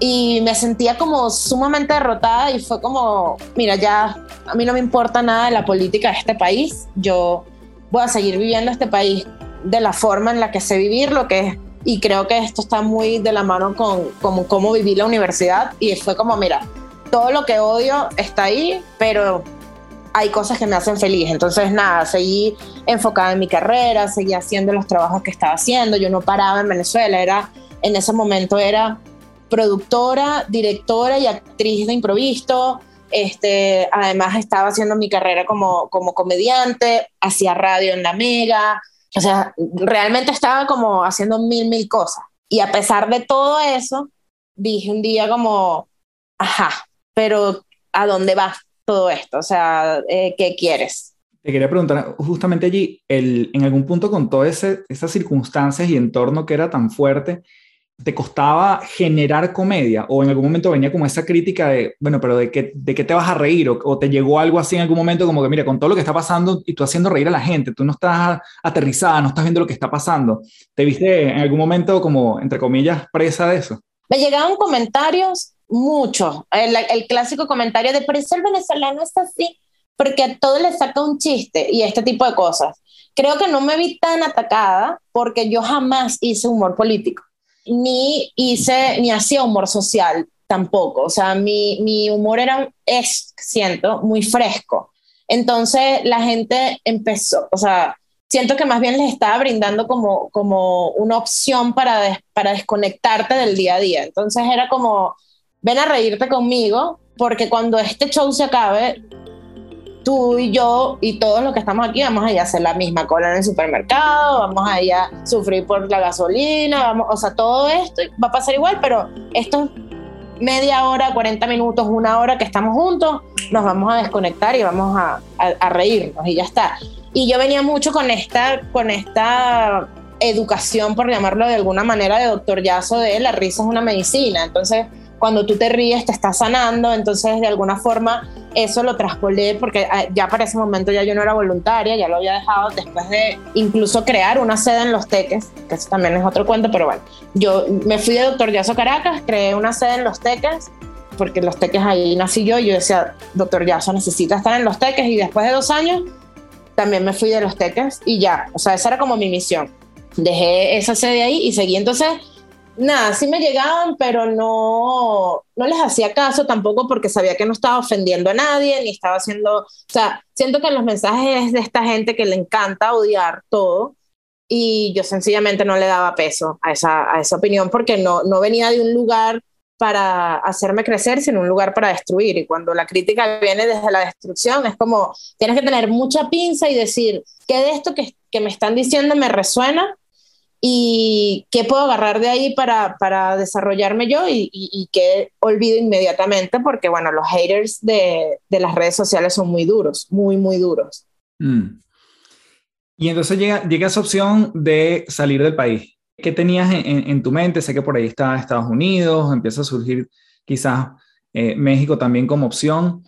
y me sentía como sumamente derrotada y fue como, mira, ya a mí no me importa nada de la política de este país, yo voy a seguir viviendo este país de la forma en la que sé vivir, lo que es, y creo que esto está muy de la mano con, cómo viví la universidad, y fue como, mira, todo lo que odio está ahí, pero hay cosas que me hacen feliz. Entonces, nada, seguí enfocada en mi carrera, seguí haciendo los trabajos que estaba haciendo. Yo no paraba en Venezuela, era, en ese momento era productora, directora y actriz de improviso. Este, además estaba haciendo mi carrera como, como comediante, hacía radio en La Mega, o sea, realmente estaba como haciendo mil, mil cosas. Y a pesar de todo eso, dije un día como, ajá, pero ¿a dónde va todo esto? O sea, eh, ¿qué quieres? Te quería preguntar, justamente allí, el, en algún punto con todas esas circunstancias y entorno que era tan fuerte, ¿te costaba generar comedia? ¿O en algún momento venía como esa crítica de, bueno, pero ¿de qué, de qué te vas a reír? O, te llegó algo así en algún momento como que, mira, con todo lo que está pasando y tú haciendo reír a la gente, tú no estás aterrizada, no estás viendo lo que está pasando. ¿Te viste en algún momento como, entre comillas, presa de eso? Me llegaban comentarios, muchos. El, clásico comentario de, por eso el venezolano es así, porque a todo le saca un chiste y este tipo de cosas. Creo que no me vi tan atacada porque yo jamás hice humor político ni hice, ni hacía humor social tampoco. O sea, mi, mi humor era, es, siento, muy fresco. Entonces la gente empezó, o sea, siento que más bien les estaba brindando como, como una opción para, para desconectarte del día a día. Entonces era como, ven a reírte conmigo, porque cuando este show se acabe, tú y yo y todos los que estamos aquí vamos a ir a hacer la misma cola en el supermercado, vamos a ir a sufrir por la gasolina, vamos, o sea, todo esto va a pasar igual, pero esto media hora, 40 minutos, una hora que estamos juntos, nos vamos a desconectar y vamos a, a, reírnos y ya está. Y yo venía mucho con esta, con esta educación, por llamarlo de alguna manera, de doctor Yazo, de la risa es una medicina. Entonces, cuando tú te ríes, te estás sanando, entonces de alguna forma eso lo traspolé porque ah, ya para ese momento ya yo no era voluntaria, ya lo había dejado después de incluso crear una sede en Los Teques, que eso también es otro cuento, pero bueno, yo me fui de Doctor Yaso Caracas, creé una sede en Los Teques, porque Los Teques ahí nací yo y yo decía, Doctor Yaso necesita estar en Los Teques y después de dos años también me fui de Los Teques y ya, o sea, esa era como mi misión. Dejé esa sede ahí y seguí entonces nada, sí me llegaban, pero no, no les hacía caso tampoco porque sabía que no estaba ofendiendo a nadie, ni estaba haciendo, o sea, siento que los mensajes es de esta gente que le encanta odiar todo y yo sencillamente no le daba peso a esa, a esa opinión porque no, no venía de un lugar para hacerme crecer, sino un lugar para destruir. Y cuando la crítica viene desde la destrucción, es como, tienes que tener mucha pinza y decir, ¿qué de esto que, que me están diciendo me resuena? Y qué puedo agarrar de ahí para, para desarrollarme yo y, y, qué olvido inmediatamente, porque bueno, los haters de, de, las redes sociales son muy duros, muy, muy duros. Mm. Y entonces llega, llega esa opción de salir del país. ¿Qué tenías en, en, tu mente? Sé que por ahí está Estados Unidos, empieza a surgir quizás eh, México también como opción,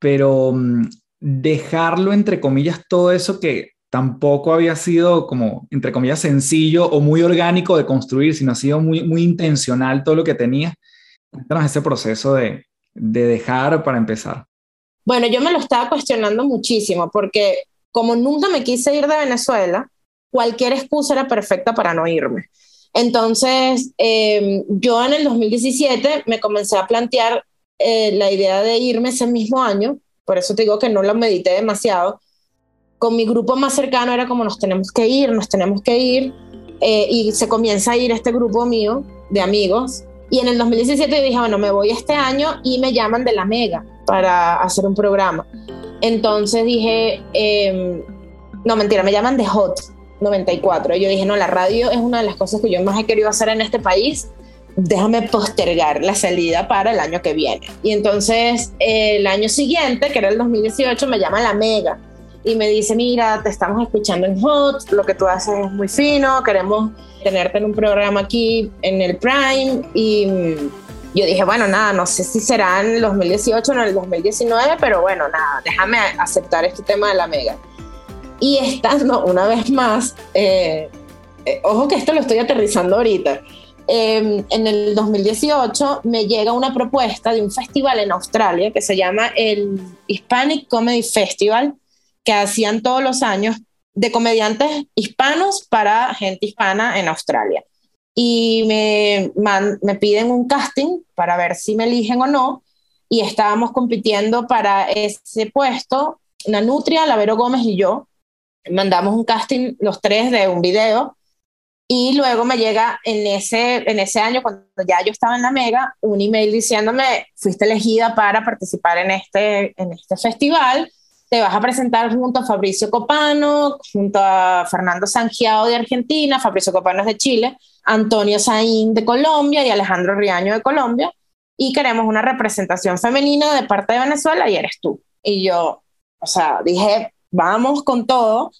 pero mm, dejarlo entre comillas todo eso que tampoco había sido como, entre comillas, sencillo o muy orgánico de construir, sino ha sido muy, muy intencional todo lo que tenía. Cuéntanos ese proceso de, de dejar para empezar. Bueno, yo me lo estaba cuestionando muchísimo porque como nunca me quise ir de Venezuela, cualquier excusa era perfecta para no irme. Entonces, em, yo en el 2017 me comencé a plantear eh, la idea de irme ese mismo año, por eso te digo que no lo medité demasiado, con mi grupo más cercano era como nos tenemos que ir, nos tenemos que ir, eh, y se comienza a ir este grupo mío de amigos. Y en el 2017 yo dije, bueno, me voy este año y me llaman de la Mega para hacer un programa. Entonces dije, em, no mentira, me llaman de Hot 94. Y yo dije, no, la radio es una de las cosas que yo más he querido hacer en este país. Déjame postergar la salida para el año que viene. Y entonces el año siguiente, que era el 2018, me llaman la Mega y me dice, mira, te estamos escuchando en Hot, lo que tú haces es muy fino, queremos tenerte en un programa aquí en el Prime y yo dije, bueno, nada, no sé si será en el 2018 o en el 2019, pero bueno, nada, déjame aceptar este tema de la mega. Y estando una vez más, eh, eh, ojo que esto lo estoy aterrizando ahorita, em, en el 2018 me llega una propuesta de un festival en Australia que se llama el Hispanic Comedy Festival, que hacían todos los años de comediantes hispanos para gente hispana en Australia. Y me, me piden un casting para ver si me eligen o no. Y estábamos compitiendo para ese puesto, Nanutria, Lavero Gómez y yo. Mandamos un casting los tres de un video y luego me llega en ese, en ese año, cuando ya yo estaba en la Mega, un email diciéndome, fuiste elegida para participar en este, en este festival te vas a presentar junto a Fabricio Copano, junto a Fernando Sangiao de Argentina, Fabricio Copano es de Chile, Antonio Saín de Colombia y Alejandro Riaño de Colombia, y queremos una representación femenina de parte de Venezuela y eres tú. Y yo, o sea, dije, vamos con todo.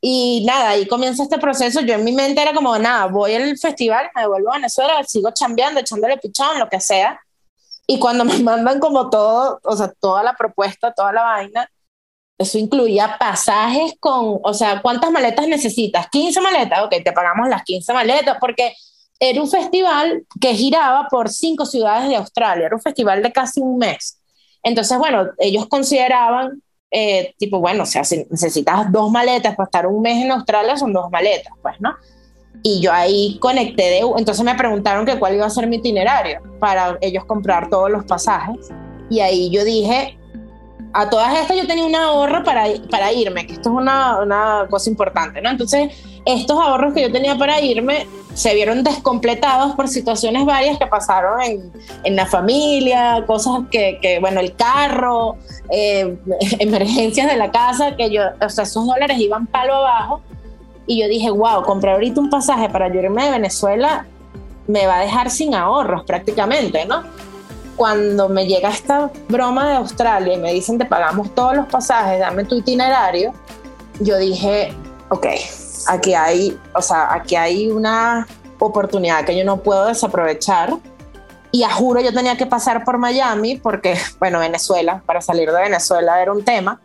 Y nada, ahí comienza este proceso. Yo en mi mente era como, nada, voy al festival, me devuelvo a Venezuela, sigo chambeando, echándole pichón, lo que sea. Y cuando me mandan como todo, o sea, toda la propuesta, toda la vaina, eso incluía pasajes con, o sea, ¿cuántas maletas necesitas? 15 maletas, ok, te pagamos las 15 maletas, porque era un festival que giraba por cinco ciudades de Australia, era un festival de casi un mes. Entonces, bueno, ellos consideraban, eh, tipo, bueno, o sea, si necesitas dos maletas para estar un mes en Australia, son dos maletas, pues, ¿no? Y yo ahí conecté de, entonces me preguntaron que cuál iba a ser mi itinerario para ellos comprar todos los pasajes. Y ahí yo dije, a todas estas yo tenía un ahorro para, para irme, que esto es una, una, cosa importante, ¿no? Entonces, estos ahorros que yo tenía para irme se vieron descompletados por situaciones varias que pasaron en, en la familia, cosas que, que bueno, el carro, eh, emergencias de la casa, que yo, o sea, esos dólares iban palo abajo. Y yo dije, wow, comprar ahorita un pasaje para irme de Venezuela me va a dejar sin ahorros prácticamente, ¿no? Cuando me llega esta broma de Australia y me dicen te pagamos todos los pasajes, dame tu itinerario, yo dije, ok, aquí hay, o sea, aquí hay una oportunidad que yo no puedo desaprovechar y a juro yo tenía que pasar por Miami porque, bueno, Venezuela, para salir de Venezuela era un tema.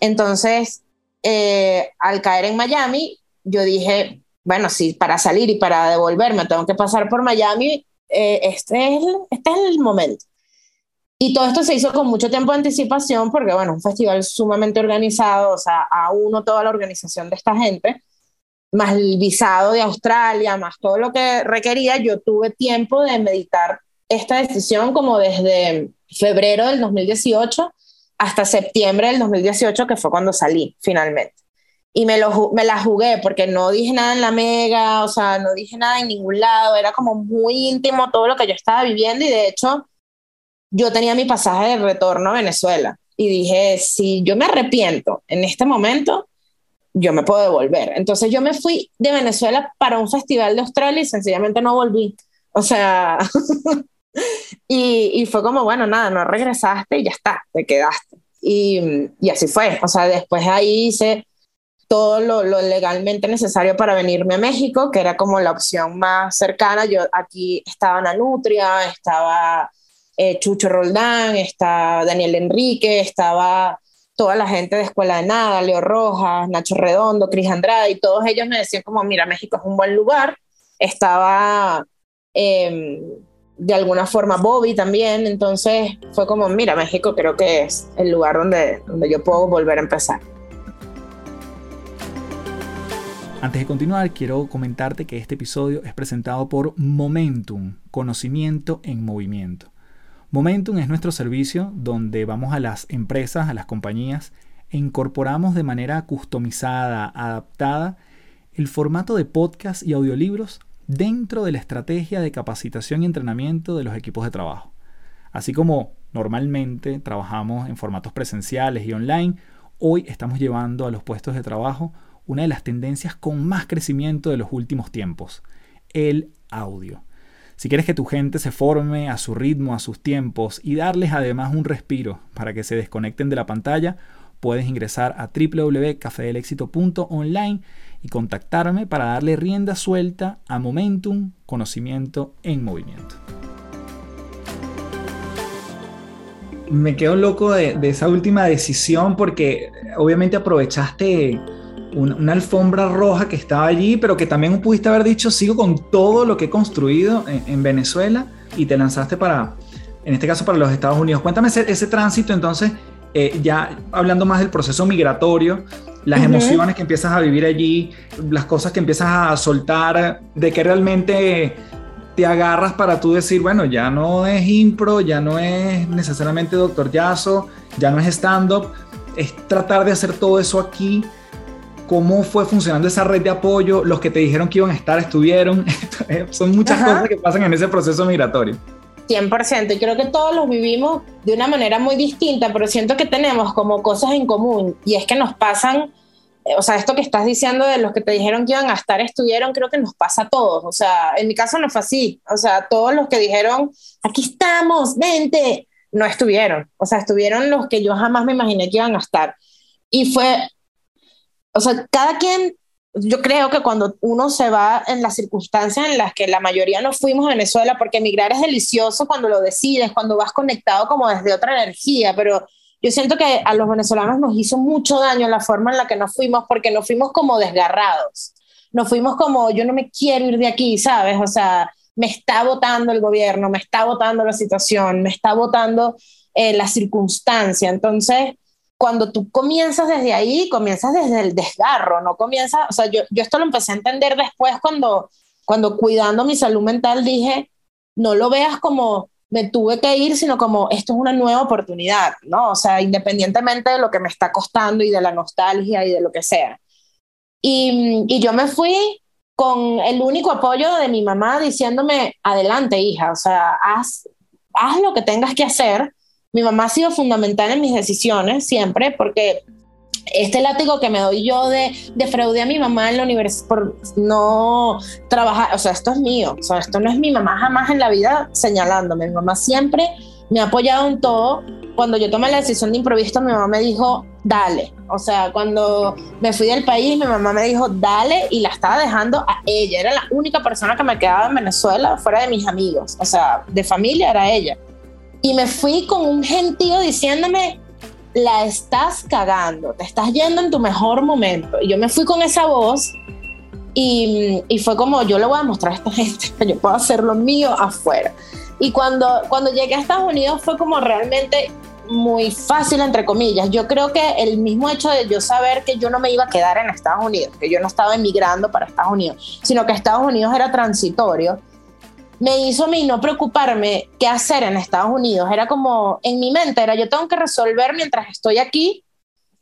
Entonces, eh, al caer en Miami, yo dije, bueno, sí, para salir y para devolverme tengo que pasar por Miami, eh, este, es este es el momento. Y todo esto se hizo con mucho tiempo de anticipación porque, bueno, un festival sumamente organizado, o sea, a uno toda la organización de esta gente, más el visado de Australia, más todo lo que requería, yo tuve tiempo de meditar esta decisión como desde febrero del 2018 hasta septiembre del 2018, que fue cuando salí finalmente. Y me, lo, me la jugué porque no dije nada en la mega, o sea, no dije nada en ningún lado, era como muy íntimo todo lo que yo estaba viviendo y de hecho yo tenía mi pasaje de retorno a Venezuela y dije, si yo me arrepiento en este momento, yo me puedo devolver. Entonces yo me fui de Venezuela para un festival de Australia y sencillamente no volví. O sea, y, y, fue como, bueno, nada, no regresaste y ya está, te quedaste. Y, y así fue. O sea, después ahí hice todo lo, lo, legalmente necesario para venirme a México, que era como la opción más cercana. Yo aquí estaba Nanutria, estaba eh, Chucho Roldán, estaba Daniel Enrique, estaba toda la gente de Escuela de Nada, Leo Rojas, Nacho Redondo, Cris Andrade, y todos ellos me decían como, mira, México es un buen lugar. Estaba em, de alguna forma Bobby también, entonces fue como, mira, México creo que es el lugar donde, donde yo puedo volver a empezar. Antes de continuar, quiero comentarte que este episodio es presentado por Momentum, conocimiento en movimiento. Momentum es nuestro servicio donde vamos a las empresas, a las compañías e incorporamos de manera customizada, adaptada, el formato de podcast y audiolibros dentro de la estrategia de capacitación y entrenamiento de los equipos de trabajo. Así como normalmente trabajamos en formatos presenciales y online, hoy estamos llevando a los puestos de trabajo una de las tendencias con más crecimiento de los últimos tiempos, el audio. Si quieres que tu gente se forme a su ritmo, a sus tiempos y darles además un respiro para que se desconecten de la pantalla, puedes ingresar a www.cafedelexito.online y contactarme para darle rienda suelta a Momentum, conocimiento en movimiento. Me quedo loco de, de esa última decisión porque obviamente aprovechaste una, alfombra roja que estaba allí, pero que también pudiste haber dicho, sigo con todo lo que he construido en, Venezuela y te lanzaste para, en este caso, para los Estados Unidos. Cuéntame ese, tránsito entonces, eh, ya hablando más del proceso migratorio, las emociones que empiezas a vivir allí, las cosas que empiezas a soltar, de que realmente te agarras para tú decir, bueno, ya no es impro, ya no es necesariamente doctor Yazo, ya no es stand-up, es tratar de hacer todo eso aquí cómo fue funcionando esa red de apoyo, los que te dijeron que iban a estar estuvieron, son muchas cosas que pasan en ese proceso migratorio. 100%, y creo que todos los vivimos de una manera muy distinta, pero siento que tenemos como cosas en común, y es que nos pasan, o sea, esto que estás diciendo de los que te dijeron que iban a estar estuvieron, creo que nos pasa a todos, o sea, en mi caso no fue así, o sea, todos los que dijeron, aquí estamos, vente, no estuvieron, o sea, estuvieron los que yo jamás me imaginé que iban a estar. Y fue o sea, cada quien, yo creo que cuando uno se va en las circunstancias en las que la mayoría no fuimos a Venezuela, porque emigrar es delicioso cuando lo decides, cuando vas conectado como desde otra energía, pero yo siento que a los venezolanos nos hizo mucho daño la forma en la que nos fuimos, porque nos fuimos como desgarrados, nos fuimos como, yo no me quiero ir de aquí, ¿sabes? O sea, me está votando el gobierno, me está votando la situación, me está votando eh, la circunstancia. Entonces, cuando tú comienzas desde ahí, comienzas desde el desgarro, no comienzas, o sea, yo, yo esto lo empecé a entender después cuando, cuando cuidando mi salud mental dije, no lo veas como me tuve que ir, sino como esto es una nueva oportunidad, ¿no? O sea, independientemente de lo que me está costando y de la nostalgia y de lo que sea. Y, y yo me fui con el único apoyo de mi mamá diciéndome, adelante hija, o sea, haz, haz lo que tengas que hacer mi mamá ha sido fundamental en mis decisiones siempre porque este látigo que me doy yo de defraudé a mi mamá en la universidad por no trabajar, o sea, esto es mío, o sea, esto no es mi mamá jamás en la vida señalándome, mi mamá siempre me ha apoyado en todo. Cuando yo tomé la decisión de improviso, mi mamá me dijo, dale. O sea, cuando me fui del país, mi mamá me dijo, dale, y la estaba dejando a ella. Era la única persona que me quedaba en Venezuela fuera de mis amigos. O sea, de familia era ella. Y me fui con un gentío diciéndome, la estás cagando, te estás yendo en tu mejor momento. Y yo me fui con esa voz y, y, fue como, yo le voy a mostrar a esta gente que yo puedo hacer lo mío afuera. Y cuando, cuando llegué a Estados Unidos fue como realmente muy fácil, entre comillas. Yo creo que el mismo hecho de yo saber que yo no me iba a quedar en Estados Unidos, que yo no estaba emigrando para Estados Unidos, sino que Estados Unidos era transitorio, me hizo a mí no preocuparme qué hacer en Estados Unidos. Era como, en mi mente era, yo tengo que resolver mientras estoy aquí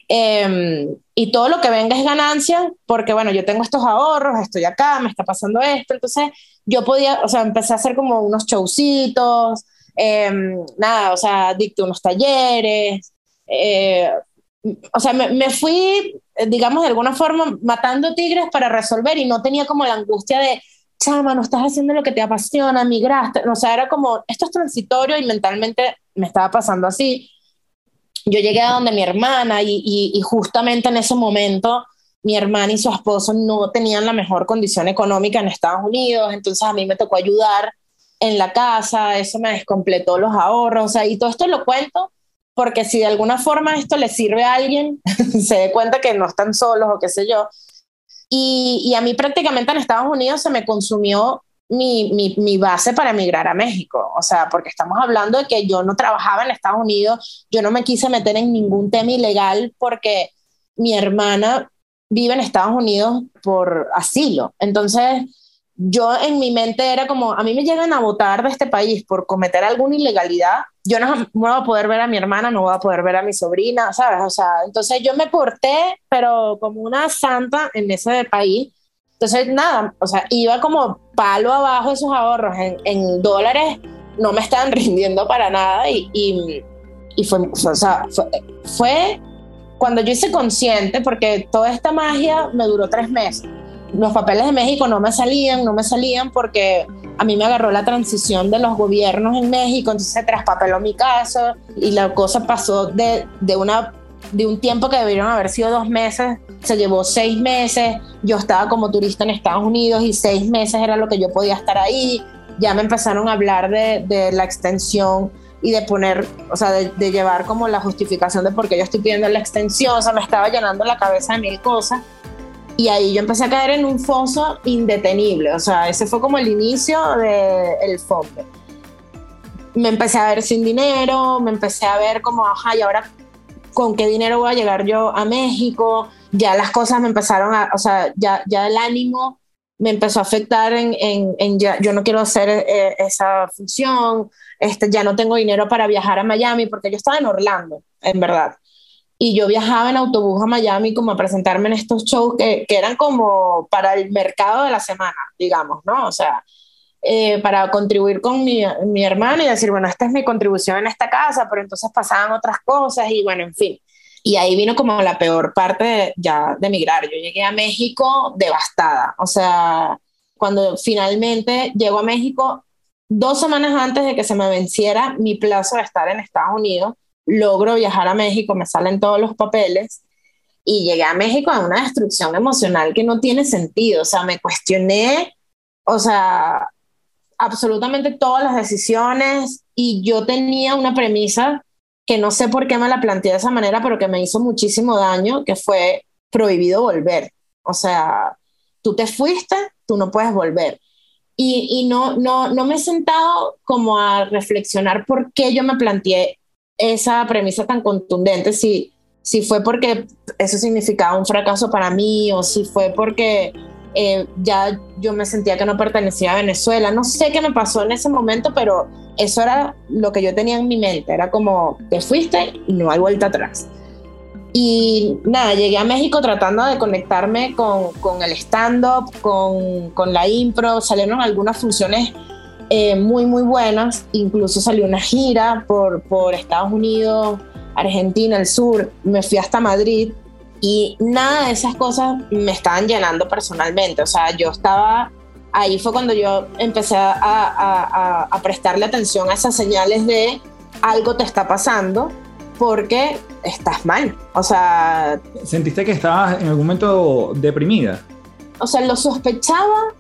eh, y todo lo que venga es ganancia, porque bueno, yo tengo estos ahorros, estoy acá, me está pasando esto, entonces yo podía, o sea, empecé a hacer como unos showcitos, eh, nada, o sea, dicté unos talleres, eh, o sea, me, me, fui, digamos, de alguna forma matando tigres para resolver y no tenía como la angustia de, chama, no estás haciendo lo que te apasiona, migraste, o sea, era como, esto es transitorio y mentalmente me estaba pasando así yo llegué a donde mi hermana y, y, justamente en ese momento mi hermana y su esposo no tenían la mejor condición económica en Estados Unidos, entonces a mí me tocó ayudar en la casa, eso me descompletó los ahorros, o sea, y todo esto lo cuento porque si de alguna forma esto le sirve a alguien, se dé cuenta que no están solos o qué sé yo. Y, a mí prácticamente en Estados Unidos se me consumió mi, mi, base para emigrar a México. O sea, porque estamos hablando de que yo no trabajaba en Estados Unidos, yo no me quise meter en ningún tema ilegal porque mi hermana vive en Estados Unidos por asilo. Entonces, yo en mi mente era como, a mí me llegan a votar de este país por cometer alguna ilegalidad, yo no, no, voy a poder ver a mi hermana, no voy a poder ver a mi sobrina, ¿sabes? O sea, entonces yo me porté, pero como una santa en ese país entonces, nada, o sea, iba como palo abajo esos ahorros en, dólares, no me estaban rindiendo para nada y, y, fue, o sea, fue, cuando yo hice consciente, porque toda esta magia me duró tres meses. Los papeles de México no me salían, no me salían porque a mí me agarró la transición de los gobiernos en México, entonces se traspapeló mi caso y la cosa pasó de, de una de un tiempo que debieron haber sido dos meses, se llevó seis meses, yo estaba como turista en Estados Unidos y seis meses era lo que yo podía estar ahí, ya me empezaron a hablar de, de la extensión y de poner, o sea, de, de, llevar como la justificación de por qué yo estoy pidiendo la extensión, o sea, me estaba llenando la cabeza de mil cosas. Y ahí yo empecé a caer en un foso indetenible, o sea, ese fue como el inicio del de fondo. Me empecé a ver sin dinero, me empecé a ver como, ajá, y ahora con qué dinero voy a llegar yo a México, ya las cosas me empezaron a, o sea, ya, ya el ánimo me empezó a afectar en, en, en ya, yo no quiero hacer eh, esa función, este, ya no tengo dinero para viajar a Miami, porque yo estaba en Orlando, en verdad. Y yo viajaba en autobús a Miami como a presentarme en estos shows que, que eran como para el mercado de la semana, digamos, ¿no? O sea, eh, para contribuir con mi, mi hermano y decir, bueno, esta es mi contribución en esta casa, pero entonces pasaban otras cosas y bueno, en fin. Y ahí vino como la peor parte ya de emigrar. Yo llegué a México devastada. O sea, cuando finalmente llego a México, dos semanas antes de que se me venciera mi plazo de estar en Estados Unidos, logro viajar a México, me salen todos los papeles y llegué a México a una destrucción emocional que no tiene sentido. O sea, me cuestioné, o sea, absolutamente todas las decisiones y yo tenía una premisa que no sé por qué me la planteé de esa manera, pero que me hizo muchísimo daño, que fue prohibido volver. O sea, tú te fuiste, tú no puedes volver. Y, y no, no, no me he sentado como a reflexionar por qué yo me planteé esa premisa tan contundente, si, si fue porque eso significaba un fracaso para mí o si fue porque eh, ya yo me sentía que no pertenecía a Venezuela. No sé qué me pasó en ese momento, pero eso era lo que yo tenía en mi mente. Era como, te fuiste y no hay vuelta atrás. Y nada, llegué a México tratando de conectarme con, con el stand-up, con, con, la impro. Salieron algunas funciones eh, muy, muy buenas. Incluso salió una gira por, por Estados Unidos, Argentina, el sur. Me fui hasta Madrid y nada de esas cosas me estaban llenando personalmente. O sea, yo estaba, ahí fue cuando yo empecé a, a, a, prestarle atención a esas señales de algo te está pasando porque estás mal. O sea... ¿Sentiste que estabas en algún momento deprimida? O sea, lo sospechaba,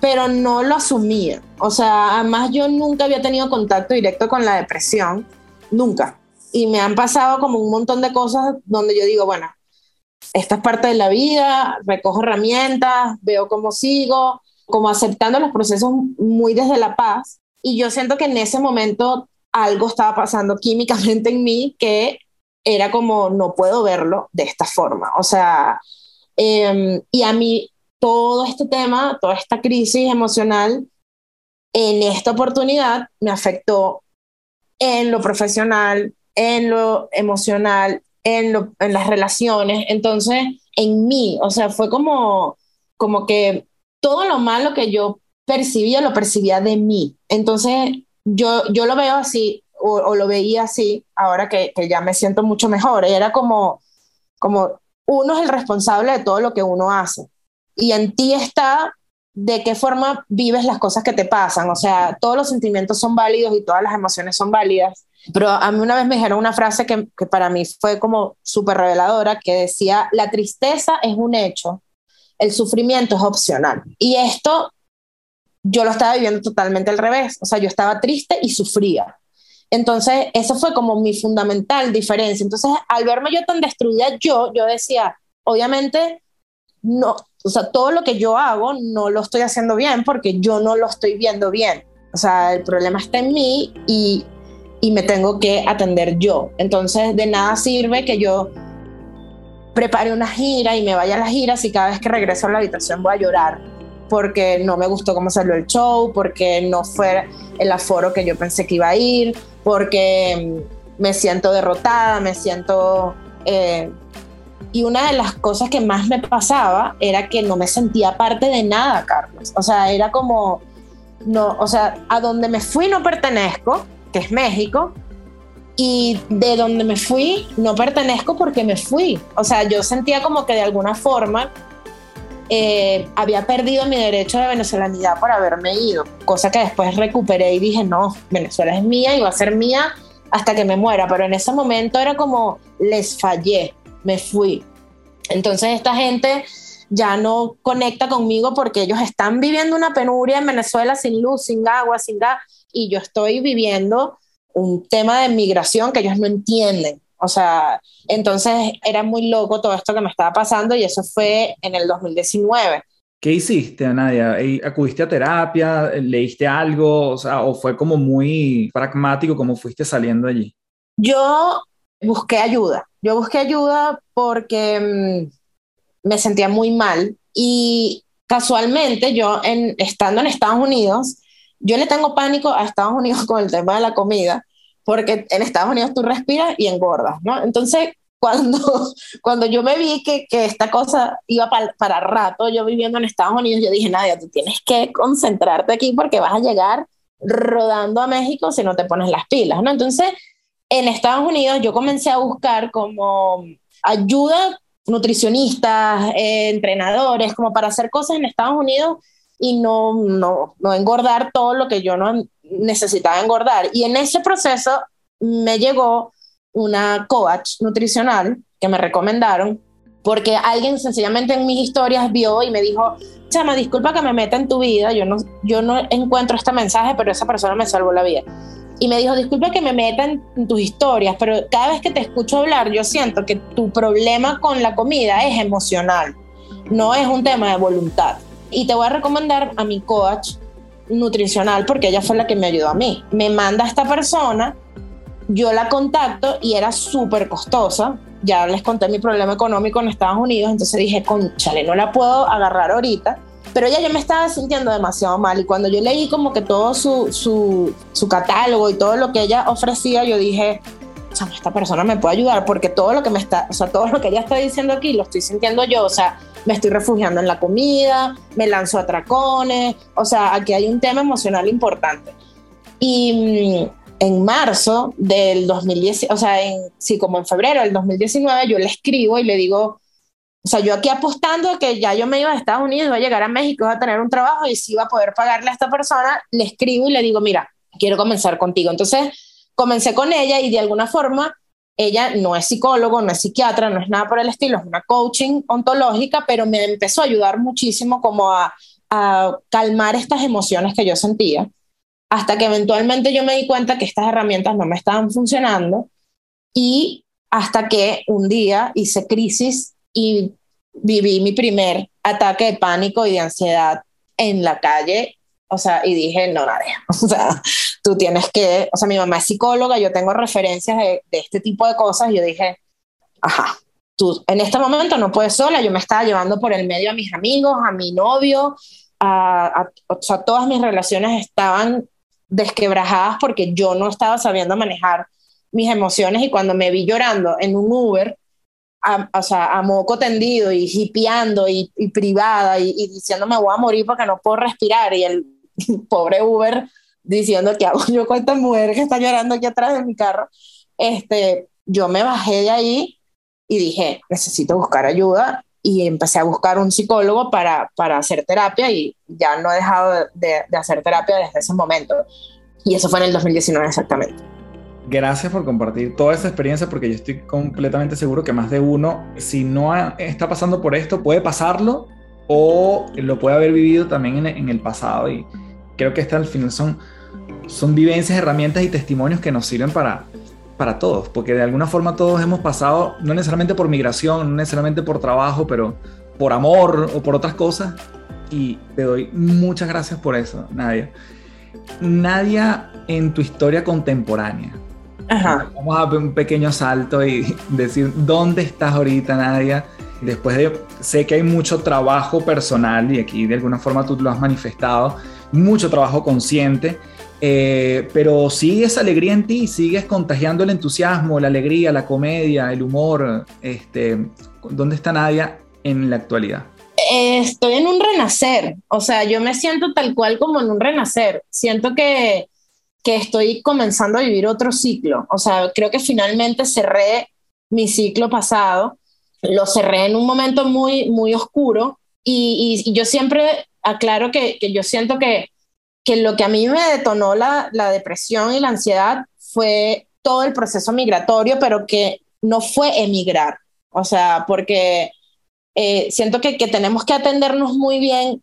pero no lo asumía. O sea, además yo nunca había tenido contacto directo con la depresión, nunca. Y me han pasado como un montón de cosas donde yo digo, bueno, esta es parte de la vida, recojo herramientas, veo cómo sigo, como aceptando los procesos muy desde la paz. Y yo siento que en ese momento algo estaba pasando químicamente en mí que era como, no puedo verlo de esta forma. O sea, em, y a mí todo este tema, toda esta crisis emocional, en esta oportunidad me afectó en lo profesional, en lo emocional, en, lo, en las relaciones. Entonces, en mí, o sea, fue como, como que todo lo malo que yo percibía, lo percibía de mí. Entonces, yo, yo lo veo así, o, lo veía así, ahora que, que, ya me siento mucho mejor. Era como, como uno es el responsable de todo lo que uno hace. Y en ti está de qué forma vives las cosas que te pasan. O sea, todos los sentimientos son válidos y todas las emociones son válidas. Pero a mí una vez me dijeron una frase que, que para mí fue como súper reveladora, que decía, la tristeza es un hecho, el sufrimiento es opcional. Y esto yo lo estaba viviendo totalmente al revés. O sea, yo estaba triste y sufría. Entonces, eso fue como mi fundamental diferencia. Entonces, al verme yo tan destruida, yo, yo decía, obviamente, no, o sea, todo lo que yo hago no lo estoy haciendo bien porque yo no lo estoy viendo bien. O sea, el problema está en mí y, y me tengo que atender yo. Entonces, de nada sirve que yo prepare una gira y me vaya a la gira si cada vez que regreso a la habitación voy a llorar porque no me gustó cómo salió el show, porque no fue el aforo que yo pensé que iba a ir, porque me siento derrotada, me siento... Eh, y una de las cosas que más me pasaba era que no me sentía parte de nada, Carlos. O sea, era como, no, o sea, a donde me fui no pertenezco, que es México, y de donde me fui no pertenezco porque me fui. O sea, yo sentía como que de alguna forma eh, había perdido mi derecho de venezolanidad por haberme ido, cosa que después recuperé y dije, no, Venezuela es mía y va a ser mía hasta que me muera, pero en ese momento era como, les fallé, me fui. Entonces esta gente ya no conecta conmigo porque ellos están viviendo una penuria en Venezuela sin luz, sin agua, sin gas, y yo estoy viviendo un tema de migración que ellos no entienden. O sea, entonces era muy loco todo esto que me estaba pasando y eso fue en el 2019. ¿Qué hiciste, Nadia? ¿Acudiste a terapia? ¿Leíste algo? O sea, ¿o fue como muy pragmático como fuiste saliendo allí? Yo busqué ayuda. Yo busqué ayuda porque mm, me sentía muy mal y casualmente yo en, estando en Estados Unidos, yo le tengo pánico a Estados Unidos con el tema de la comida porque en Estados Unidos tú respiras y engordas, ¿no? Entonces, cuando, cuando yo me vi que, que esta cosa iba para, para rato, yo viviendo en Estados Unidos, yo dije, Nadia, tú tienes que concentrarte aquí porque vas a llegar rodando a México si no te pones las pilas, ¿no? Entonces, en Estados Unidos yo comencé a buscar como ayuda nutricionistas, eh, entrenadores, como para hacer cosas en Estados Unidos y no, no, no engordar todo lo que yo no necesitaba engordar. Y en ese proceso me llegó una coach nutricional que me recomendaron porque alguien sencillamente en mis historias vio y me dijo, Chama, disculpa que me meta en tu vida, yo no, yo no encuentro este mensaje, pero esa persona me salvó la vida. Y me dijo, disculpa que me meta en, tus historias, pero cada vez que te escucho hablar, yo siento que tu problema con la comida es emocional, no es un tema de voluntad. Y te voy a recomendar a mi coach nutricional porque ella fue la que me ayudó a mí. Me manda esta persona, yo la contacto y era súper costosa. Ya les conté mi problema económico en Estados Unidos, entonces dije, conchale, no la puedo agarrar ahorita. Pero ella yo me estaba sintiendo demasiado mal y cuando yo leí como que todo su, su, su catálogo y todo lo que ella ofrecía, yo dije, esta persona me puede ayudar porque todo lo que me está, o sea, todo lo que ella está diciendo aquí lo estoy sintiendo yo, o sea, me estoy refugiando en la comida, me lanzo a tracones, o sea, aquí hay un tema emocional importante. Y mm, en marzo del 2010, o sea, en, sí, como en febrero del 2019, yo le escribo y le digo, o sea, yo aquí apostando que ya yo me iba a Estados Unidos, iba a llegar a México, iba a tener un trabajo y si iba a poder pagarle a esta persona, le escribo y le digo, mira, quiero comenzar contigo. Entonces, comencé con ella y de alguna forma ella no es psicólogo, no es psiquiatra, no es nada por el estilo, es una coaching ontológica, pero me empezó a ayudar muchísimo como a, a calmar estas emociones que yo sentía, hasta que eventualmente yo me di cuenta que estas herramientas no me estaban funcionando y hasta que un día hice crisis y viví mi primer ataque de pánico y de ansiedad en la calle, o sea, y dije, no, nadie, o sea, tú tienes que, o sea, mi mamá es psicóloga, yo tengo referencias de, de este tipo de cosas, y yo dije, ajá, tú en este momento no puedes sola, yo me estaba llevando por el medio a mis amigos, a mi novio, a, a, o sea, todas mis relaciones estaban desquebrajadas porque yo no estaba sabiendo manejar mis emociones y cuando me vi llorando en un Uber, a, o sea, a moco tendido y hipeando y, y privada y, y diciendo me voy a morir porque no puedo respirar y el pobre Uber diciendo que hago yo con esta mujer que está llorando aquí atrás de mi carro, este, yo me bajé de ahí y dije, necesito buscar ayuda y empecé a buscar un psicólogo para, para hacer terapia y ya no he dejado de, de hacer terapia desde ese momento. Y eso fue en el 2019 exactamente. Gracias por compartir toda esa experiencia porque yo estoy completamente seguro que más de uno, si no está pasando por esto, puede pasarlo o lo puede haber vivido también en, en el pasado. Y creo que estas al final son, son vivencias, herramientas y testimonios que nos sirven para, para todos, porque de alguna forma todos hemos pasado, no necesariamente por migración, no necesariamente por trabajo, pero por amor o por otras cosas. Y te doy muchas gracias por eso, Nadia. Nadia, en tu historia contemporánea, Ajá. vamos a un pequeño salto y decir dónde estás ahorita, Nadia. Después de, sé que hay mucho trabajo personal y aquí de alguna forma tú lo has manifestado, mucho trabajo consciente, eh, pero sigues alegría en ti, sigues contagiando el entusiasmo, la alegría, la comedia, el humor. Este, ¿Dónde está Nadia en la actualidad? Estoy en un renacer, o sea, yo me siento tal cual como en un renacer. Siento que, que estoy comenzando a vivir otro ciclo, o sea, creo que finalmente cerré mi ciclo pasado, lo cerré en un momento muy, muy oscuro y, yo siempre aclaro que, que yo siento que que lo que a mí me detonó la, la, depresión y la ansiedad fue todo el proceso migratorio, pero que no fue emigrar. O sea, porque eh, siento que, que, tenemos que atendernos muy bien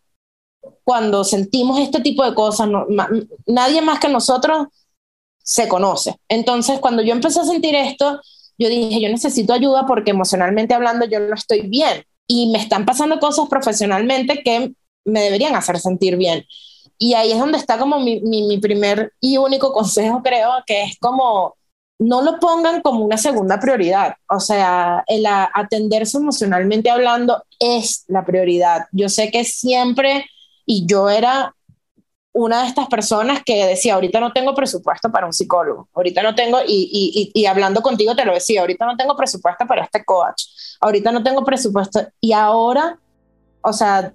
cuando sentimos este tipo de cosas. No, ma, nadie más que nosotros se conoce. Entonces, cuando yo empecé a sentir esto, yo dije, yo necesito ayuda porque emocionalmente hablando yo no estoy bien y me están pasando cosas profesionalmente que me deberían hacer sentir bien. Y ahí es donde está como mi, mi, mi, primer y único consejo, creo, que es como no lo pongan como una segunda prioridad. O sea, el atenderse emocionalmente hablando es la prioridad. Yo sé que siempre, y yo era una de estas personas que decía, ahorita no tengo presupuesto para un psicólogo, ahorita no tengo, y, y, y, hablando contigo te lo decía, ahorita no tengo presupuesto para este coach, ahorita no tengo presupuesto, y ahora, o sea,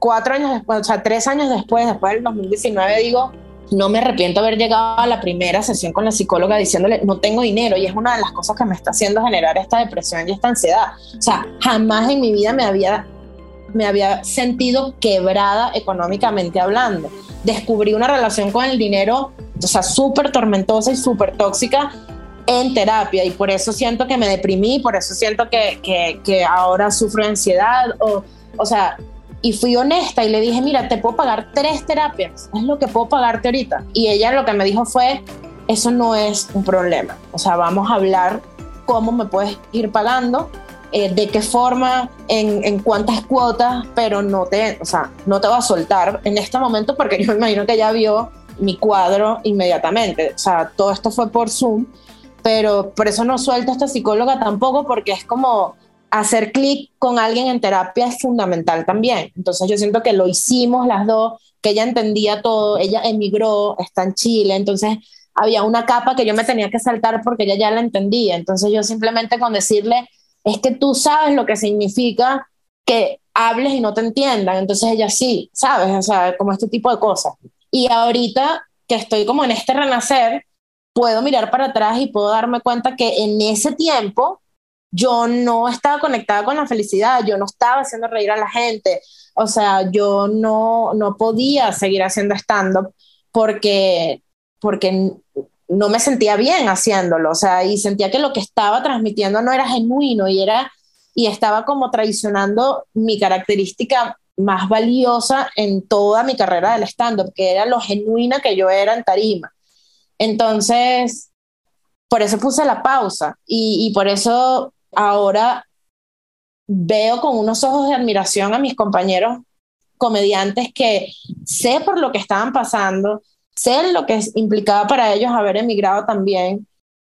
cuatro años después, o sea, tres años después, después del 2019, digo, no me arrepiento de haber llegado a la primera sesión con la psicóloga diciéndole, no tengo dinero, y es una de las cosas que me está haciendo generar esta depresión y esta ansiedad. O sea, jamás en mi vida me había, me había sentido quebrada económicamente hablando. Descubrí una relación con el dinero, o sea, súper tormentosa y súper tóxica en terapia, y por eso siento que me deprimí, por eso siento que, que, ahora sufro ansiedad, o, o sea, y fui honesta y le dije, mira, te puedo pagar tres terapias, es lo que puedo pagarte ahorita. Y ella lo que me dijo fue, eso no es un problema, o sea, vamos a hablar cómo me puedes ir pagando, eh, de qué forma, en, en, cuántas cuotas, pero no te, o sea, no te va a soltar en este momento porque yo me imagino que ella vio mi cuadro inmediatamente, o sea, todo esto fue por Zoom, pero por eso no suelto a esta psicóloga tampoco porque es como hacer clic con alguien en terapia es fundamental también. Entonces yo siento que lo hicimos las dos, que ella entendía todo, ella emigró, está en Chile, entonces había una capa que yo me tenía que saltar porque ella ya la entendía. Entonces yo simplemente con decirle, es que tú sabes lo que significa que hables y no te entiendan. Entonces ella sí, sabes, o sea, como este tipo de cosas. Y ahorita que estoy como en este renacer, puedo mirar para atrás y puedo darme cuenta que en ese tiempo yo no estaba conectada con la felicidad, yo no estaba haciendo reír a la gente, o sea, yo no, no podía seguir haciendo stand-up porque, porque no me sentía bien haciéndolo, o sea, y sentía que lo que estaba transmitiendo no era genuino y era y estaba como traicionando mi característica más valiosa en toda mi carrera del stand-up, que era lo genuina que yo era en tarima. Entonces, por eso puse la pausa y, y por eso ahora veo con unos ojos de admiración a mis compañeros comediantes que sé por lo que estaban pasando, sé lo que implicaba para ellos haber emigrado también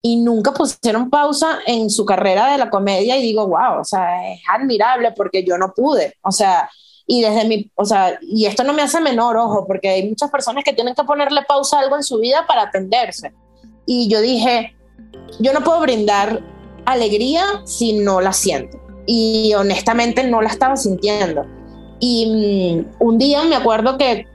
y nunca pusieron pausa en su carrera de la comedia y digo, wow, o sea, es admirable porque yo no pude, o sea, y desde mi, o sea, y esto no me hace menor, ojo, porque hay muchas personas que tienen que ponerle pausa a algo en su vida para atenderse. Y yo dije, yo no puedo brindar alegría si no la siento. Y honestamente no la estaba sintiendo. Y mm, un día me acuerdo que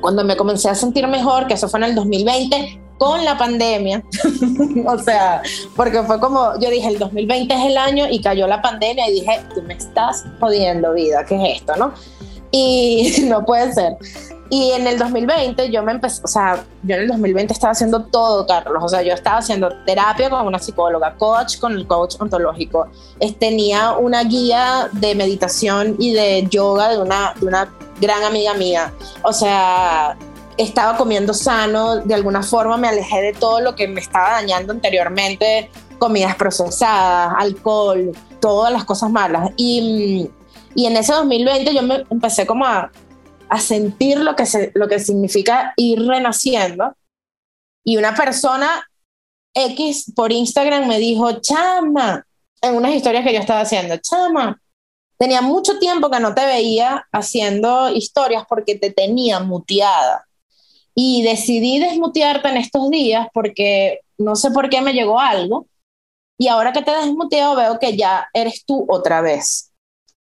cuando me comencé a sentir mejor, que eso fue en el 2020, con la pandemia, o sea, porque fue como, yo dije, el 2020 es el año y cayó la pandemia y dije, tú me estás jodiendo vida, ¿qué es esto, no? Y no puede ser. Y en el 2020 yo me empecé, o sea, yo en el 2020 estaba haciendo todo, Carlos. O sea, yo estaba haciendo terapia con una psicóloga, coach con el coach ontológico. tenía una guía de meditación y de yoga de una, de una gran amiga mía. O sea, estaba comiendo sano, de alguna forma me alejé de todo lo que me estaba dañando anteriormente, comidas procesadas, alcohol, todas las cosas malas. Y, y en ese 2020 yo me empecé como a a sentir lo que, se, lo que significa ir renaciendo. Y una persona X por Instagram me dijo, chama, en unas historias que yo estaba haciendo, chama, tenía mucho tiempo que no te veía haciendo historias porque te tenía muteada. Y decidí desmutearte en estos días porque no sé por qué me llegó algo. Y ahora que te desmuteado veo que ya eres tú otra vez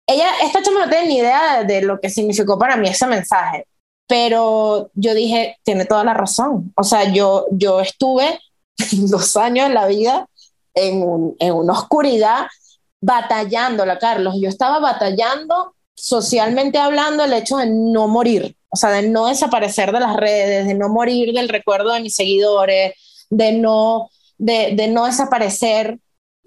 ella, esta chama no tiene ni idea de, lo que significó para mí ese mensaje, pero yo dije, tiene toda la razón. O sea, yo, yo estuve dos años en la vida en, en una oscuridad batallándola, Carlos. Yo estaba batallando socialmente hablando el hecho de no morir, o sea, de no desaparecer de las redes, de no morir del recuerdo de mis seguidores, de no, de, de no desaparecer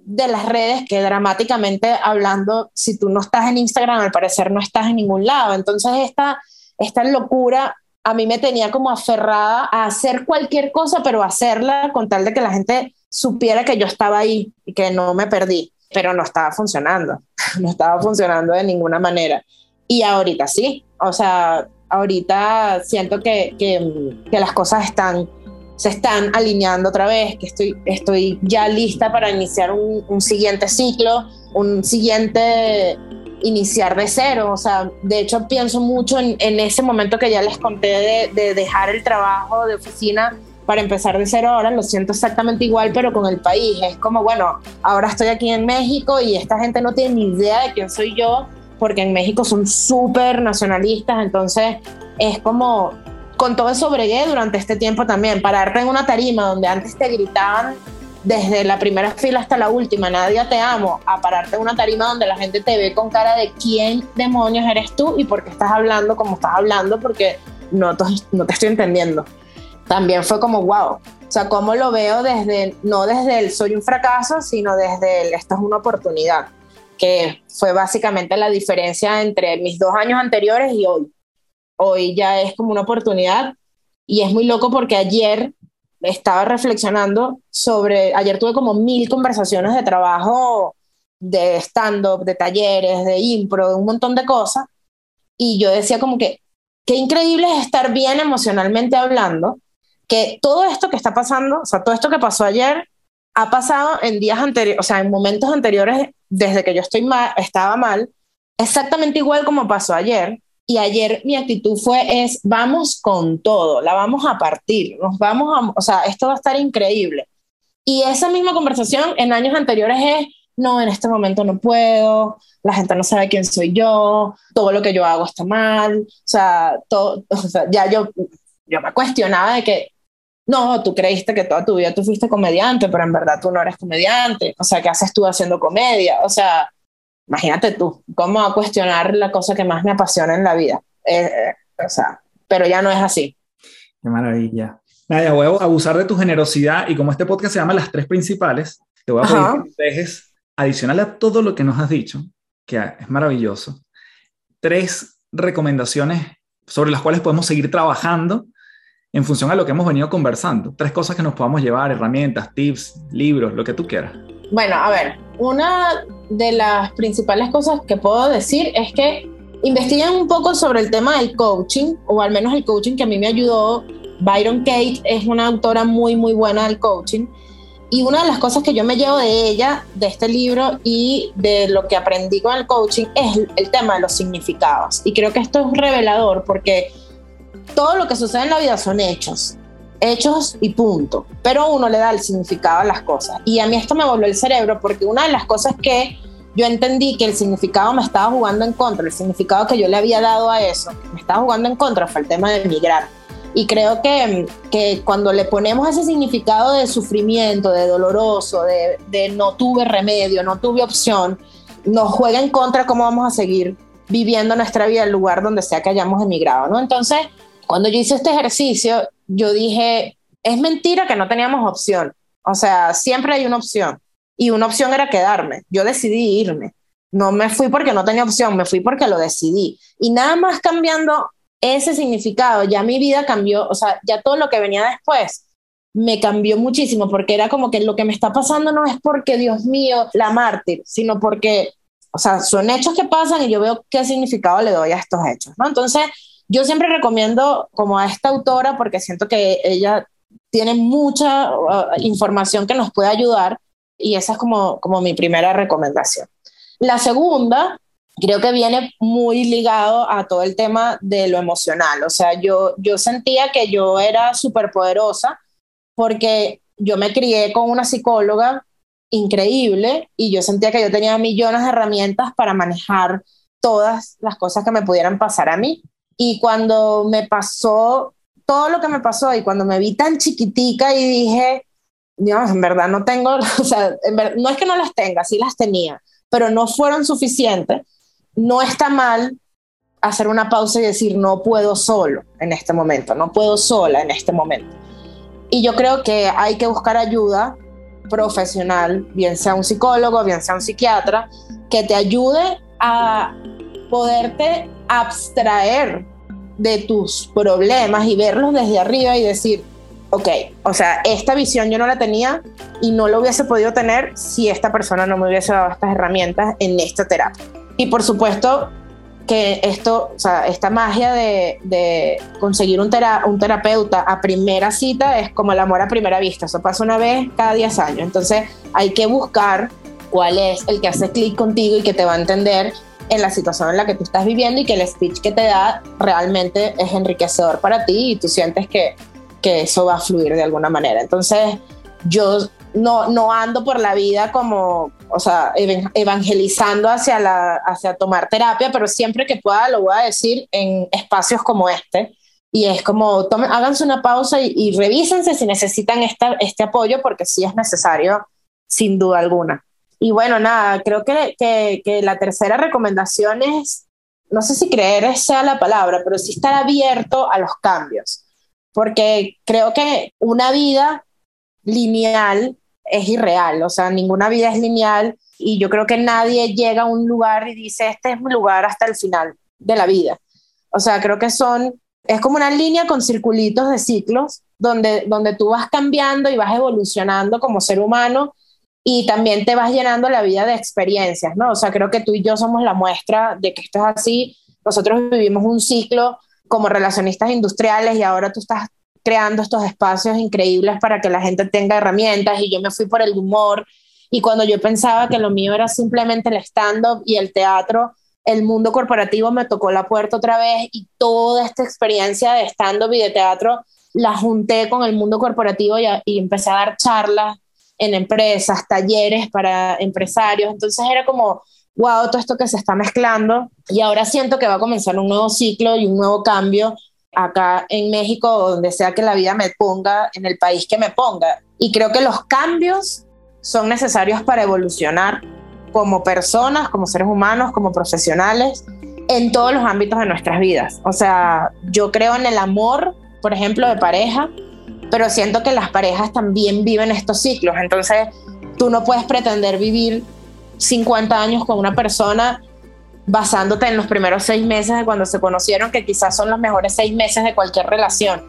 de las redes que dramáticamente hablando, si tú no estás en Instagram, al parecer no estás en ningún lado. Entonces esta, esta locura a mí me tenía como aferrada a hacer cualquier cosa, pero hacerla con tal de que la gente supiera que yo estaba ahí y que no me perdí, pero no estaba funcionando, no estaba funcionando de ninguna manera. Y ahorita sí, o sea, ahorita siento que, que, que las cosas están se están alineando otra vez, que estoy, estoy ya lista para iniciar un, siguiente ciclo, un siguiente iniciar de cero. O sea, de hecho pienso mucho en, ese momento que ya les conté de, dejar el trabajo de oficina para empezar de cero ahora, lo siento exactamente igual, pero con el país. Es como, bueno, ahora estoy aquí en México y esta gente no tiene ni idea de quién soy yo, porque en México son súper nacionalistas, entonces es como con todo eso bregué durante este tiempo también. Pararte en una tarima donde antes te gritaban desde la primera fila hasta la última, nadie te amo, a pararte en una tarima donde la gente te ve con cara de quién demonios eres tú y por qué estás hablando como estás hablando, porque no, no te estoy entendiendo. También fue como, wow. O sea, cómo lo veo desde, no desde el soy un fracaso, sino desde el esto es una oportunidad, que fue básicamente la diferencia entre mis dos años anteriores y hoy hoy ya es como una oportunidad. Y es muy loco porque ayer estaba reflexionando sobre, ayer tuve como mil conversaciones de trabajo, de stand-up, de talleres, de impro, de un montón de cosas, y yo decía como que, qué increíble es estar bien emocionalmente hablando, que todo esto que está pasando, o sea, todo esto que pasó ayer, ha pasado en días anteriores, o sea, en momentos anteriores, desde que yo estoy mal, estaba mal, exactamente igual como pasó ayer, y ayer mi actitud fue es vamos con todo, la vamos a partir, nos vamos a, o sea, esto va a estar increíble. Y esa misma conversación en años anteriores es, no, en este momento no puedo, la gente no sabe quién soy yo, todo lo que yo hago está mal, o sea, todo, o sea, ya yo, yo me cuestionaba de que, no, tú creíste que toda tu vida tú fuiste comediante, pero en verdad tú no eres comediante, o sea, ¿qué haces tú haciendo comedia? O sea, imagínate tú, ¿cómo a cuestionar la cosa que más me apasiona en la vida? Eh, eh, o sea, pero ya no es así. Qué maravilla. Nadia, voy a abusar de tu generosidad y como este podcast se llama Las Tres Principales, te voy a pedir que dejes, adicional a todo lo que nos has dicho, que es maravilloso, tres recomendaciones sobre las cuales podemos seguir trabajando en función a lo que hemos venido conversando. Tres cosas que nos podamos llevar, herramientas, tips, libros, lo que tú quieras. Bueno, a ver, una de las principales cosas que puedo decir es que investiguen un poco sobre el tema del coaching, o al menos el coaching que a mí me ayudó. Byron Kate es una autora muy, muy buena del coaching. Y una de las cosas que yo me llevo de ella, de este libro y de lo que aprendí con el coaching, es el tema de los significados. Y creo que esto es revelador porque todo lo que sucede en la vida son hechos hechos y punto. Pero uno le da el significado a las cosas. Y a mí esto me volvió el cerebro porque una de las cosas que yo entendí que el significado me estaba jugando en contra, el significado que yo le había dado a eso, me estaba jugando en contra, fue el tema de emigrar. Y creo que, que cuando le ponemos ese significado de sufrimiento, de doloroso, de, no tuve remedio, no tuve opción, nos juega en contra cómo vamos a seguir viviendo nuestra vida el lugar donde sea que hayamos emigrado, ¿no? Entonces, cuando yo hice este ejercicio, yo dije, es mentira que no teníamos opción. O sea, siempre hay una opción. Y una opción era quedarme. Yo decidí irme. No me fui porque no tenía opción, me fui porque lo decidí. Y nada más cambiando ese significado, ya mi vida cambió, o sea, ya todo lo que venía después me cambió muchísimo, porque era como que lo que me está pasando no es porque, Dios mío, la mártir, sino porque, o sea, son hechos que pasan y yo veo qué significado le doy a estos hechos, ¿no? Entonces, yo siempre recomiendo como a esta autora porque siento que ella tiene mucha uh, información que nos puede ayudar y esa es como, como mi primera recomendación. La segunda, creo que viene muy ligado a todo el tema de lo emocional. O sea, yo, yo sentía que yo era súper poderosa porque yo me crié con una psicóloga increíble y yo sentía que yo tenía millones de herramientas para manejar todas las cosas que me pudieran pasar a mí. Y cuando me pasó todo lo que me pasó y cuando me vi tan chiquitica y dije, Dios, en verdad no tengo, o sea, no es que no las tenga, sí las tenía, pero no fueron suficientes, no está mal hacer una pausa y decir, no puedo solo en este momento, no puedo sola en este momento. Y yo creo que hay que buscar ayuda profesional, bien sea un psicólogo, bien sea un psiquiatra, que te ayude a poderte abstraer de tus problemas y verlos desde arriba y decir, ok, o sea, esta visión yo no la tenía y no lo hubiese podido tener si esta persona no me hubiese dado estas herramientas en esta terapia. Y por supuesto que esto, o sea, esta magia de, de conseguir un, un terapeuta a primera cita es como el amor a primera vista, eso pasa una vez cada 10 años, entonces hay que buscar cuál es el que hace clic contigo y que te va a entender en la situación en la que tú estás viviendo y que el speech que te da realmente es enriquecedor para ti y tú sientes que, que eso va a fluir de alguna manera. Entonces, yo no, no ando por la vida como, o sea, evangelizando hacia, la, hacia tomar terapia, pero siempre que pueda lo voy a decir en espacios como este. Y es como, tomen, háganse una pausa y, y revísense si necesitan esta, este apoyo, porque sí es necesario, sin duda alguna. Y bueno, nada, creo que, que, la tercera recomendación es, no sé si creer sea la palabra, pero sí estar abierto a los cambios, porque creo que una vida lineal es irreal, o sea, ninguna vida es lineal y yo creo que nadie llega a un lugar y dice, este es mi lugar hasta el final de la vida. O sea, creo que son, es como una línea con circulitos de ciclos donde, donde tú vas cambiando y vas evolucionando como ser humano y también te vas llenando la vida de experiencias, ¿no? O sea, creo que tú y yo somos la muestra de que esto es así. Nosotros vivimos un ciclo como relacionistas industriales y ahora tú estás creando estos espacios increíbles para que la gente tenga herramientas y yo me fui por el humor y cuando yo pensaba que lo mío era simplemente el stand-up y el teatro, el mundo corporativo me tocó la puerta otra vez y toda esta experiencia de stand-up y de teatro la junté con el mundo corporativo y, y empecé a dar charlas en empresas, talleres para empresarios. Entonces era como, wow, todo esto que se está mezclando. Y ahora siento que va a comenzar un nuevo ciclo y un nuevo cambio acá en México, donde sea que la vida me ponga, en el país que me ponga. Y creo que los cambios son necesarios para evolucionar como personas, como seres humanos, como profesionales, en todos los ámbitos de nuestras vidas. O sea, yo creo en el amor, por ejemplo, de pareja, pero siento que las parejas también viven estos ciclos, entonces tú no puedes pretender vivir 50 años con una persona basándote en los primeros seis meses de cuando se conocieron, que quizás son los mejores seis meses de cualquier relación.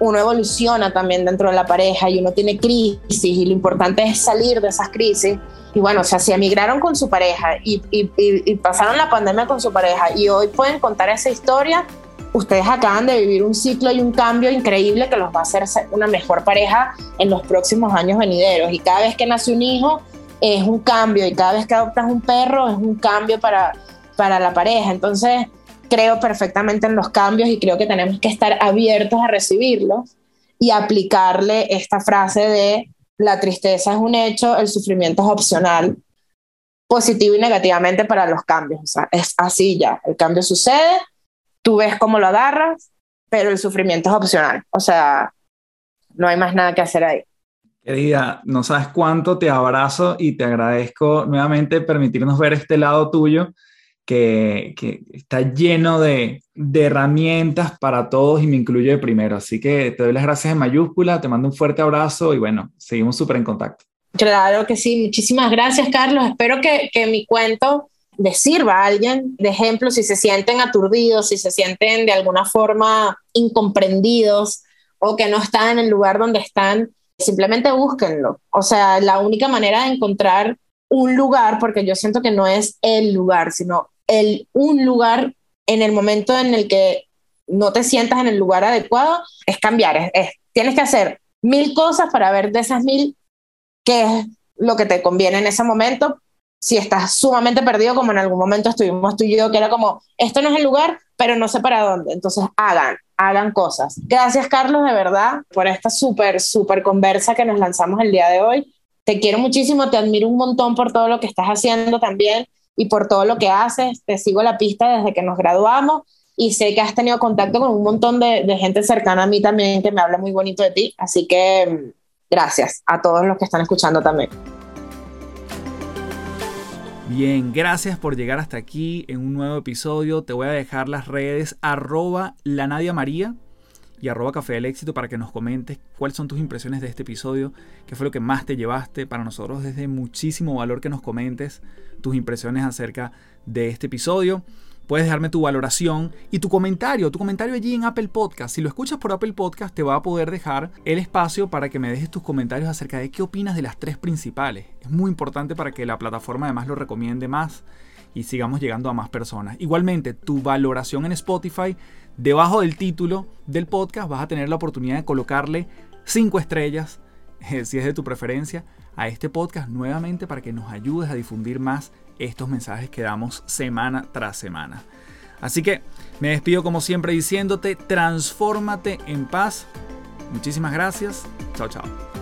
Uno evoluciona también dentro de la pareja y uno tiene crisis y lo importante es salir de esas crisis. Y bueno, o sea, si emigraron con su pareja y, y pasaron la pandemia con su pareja y hoy pueden contar esa historia, ustedes acaban de vivir un ciclo y un cambio increíble que los va a hacer una mejor pareja en los próximos años venideros. Y cada vez que nace un hijo es un cambio y cada vez que adoptas un perro es un cambio para, para la pareja. Entonces, creo perfectamente en los cambios y creo que tenemos que estar abiertos a recibirlos y aplicarle esta frase de la tristeza es un hecho, el sufrimiento es opcional, positivo y negativamente para los cambios. O sea, es así ya, el cambio sucede, tú ves cómo lo agarras, pero el sufrimiento es opcional. O sea, no hay más nada que hacer ahí. Querida, no sabes cuánto te abrazo y te agradezco nuevamente permitirnos ver este lado tuyo que, está lleno de, herramientas para todos y me incluye primero. Así que te doy las gracias en mayúscula, te mando un fuerte abrazo y bueno, seguimos súper en contacto. Claro que sí, muchísimas gracias Carlos. Espero que, que mi cuento les sirva a alguien de ejemplo si se sienten aturdidos, si se sienten de alguna forma incomprendidos o que no están en el lugar donde están, simplemente búsquenlo. O sea, la única manera de encontrar un lugar, porque yo siento que no es el lugar, sino el, un lugar en el momento en el que no te sientas en el lugar adecuado, es cambiar. Es, tienes que hacer mil cosas para ver de esas mil qué es lo que te conviene en ese momento. Si estás sumamente perdido, como en algún momento estuvimos tú y yo, que era como, esto no es el lugar, pero no sé para dónde. Entonces, hagan, hagan cosas. Gracias, Carlos, de verdad, por esta súper, súper conversa que nos lanzamos el día de hoy. Te quiero muchísimo, te admiro un montón por todo lo que estás haciendo también y por todo lo que haces. Te sigo la pista desde que nos graduamos y sé que has tenido contacto con un montón de, gente cercana a mí también que me habla muy bonito de ti. Así que mm, gracias a todos los que están escuchando también. Bien, gracias por llegar hasta aquí en un nuevo episodio. Te voy a dejar las redes arroba la Nadia María y arroba Café del Éxito para que nos comentes cuáles son tus impresiones de este episodio, qué fue lo que más te llevaste. Para nosotros es de muchísimo valor que nos comentes tus impresiones acerca de este episodio. Puedes dejarme tu valoración y tu comentario, tu comentario allí en Apple Podcast. Si lo escuchas por Apple Podcast, te va a poder dejar el espacio para que me dejes tus comentarios acerca de qué opinas de las tres principales. Es muy importante para que la plataforma además lo recomiende más y sigamos llegando a más personas. Igualmente, tu valoración en Spotify, debajo del título del podcast, vas a tener la oportunidad de colocarle cinco estrellas, eh, si es de tu preferencia, a este podcast nuevamente para que nos ayudes a difundir más estos mensajes que damos semana tras semana. Así que me despido como siempre diciéndote, transfórmate en paz. Muchísimas gracias. Chao, chao.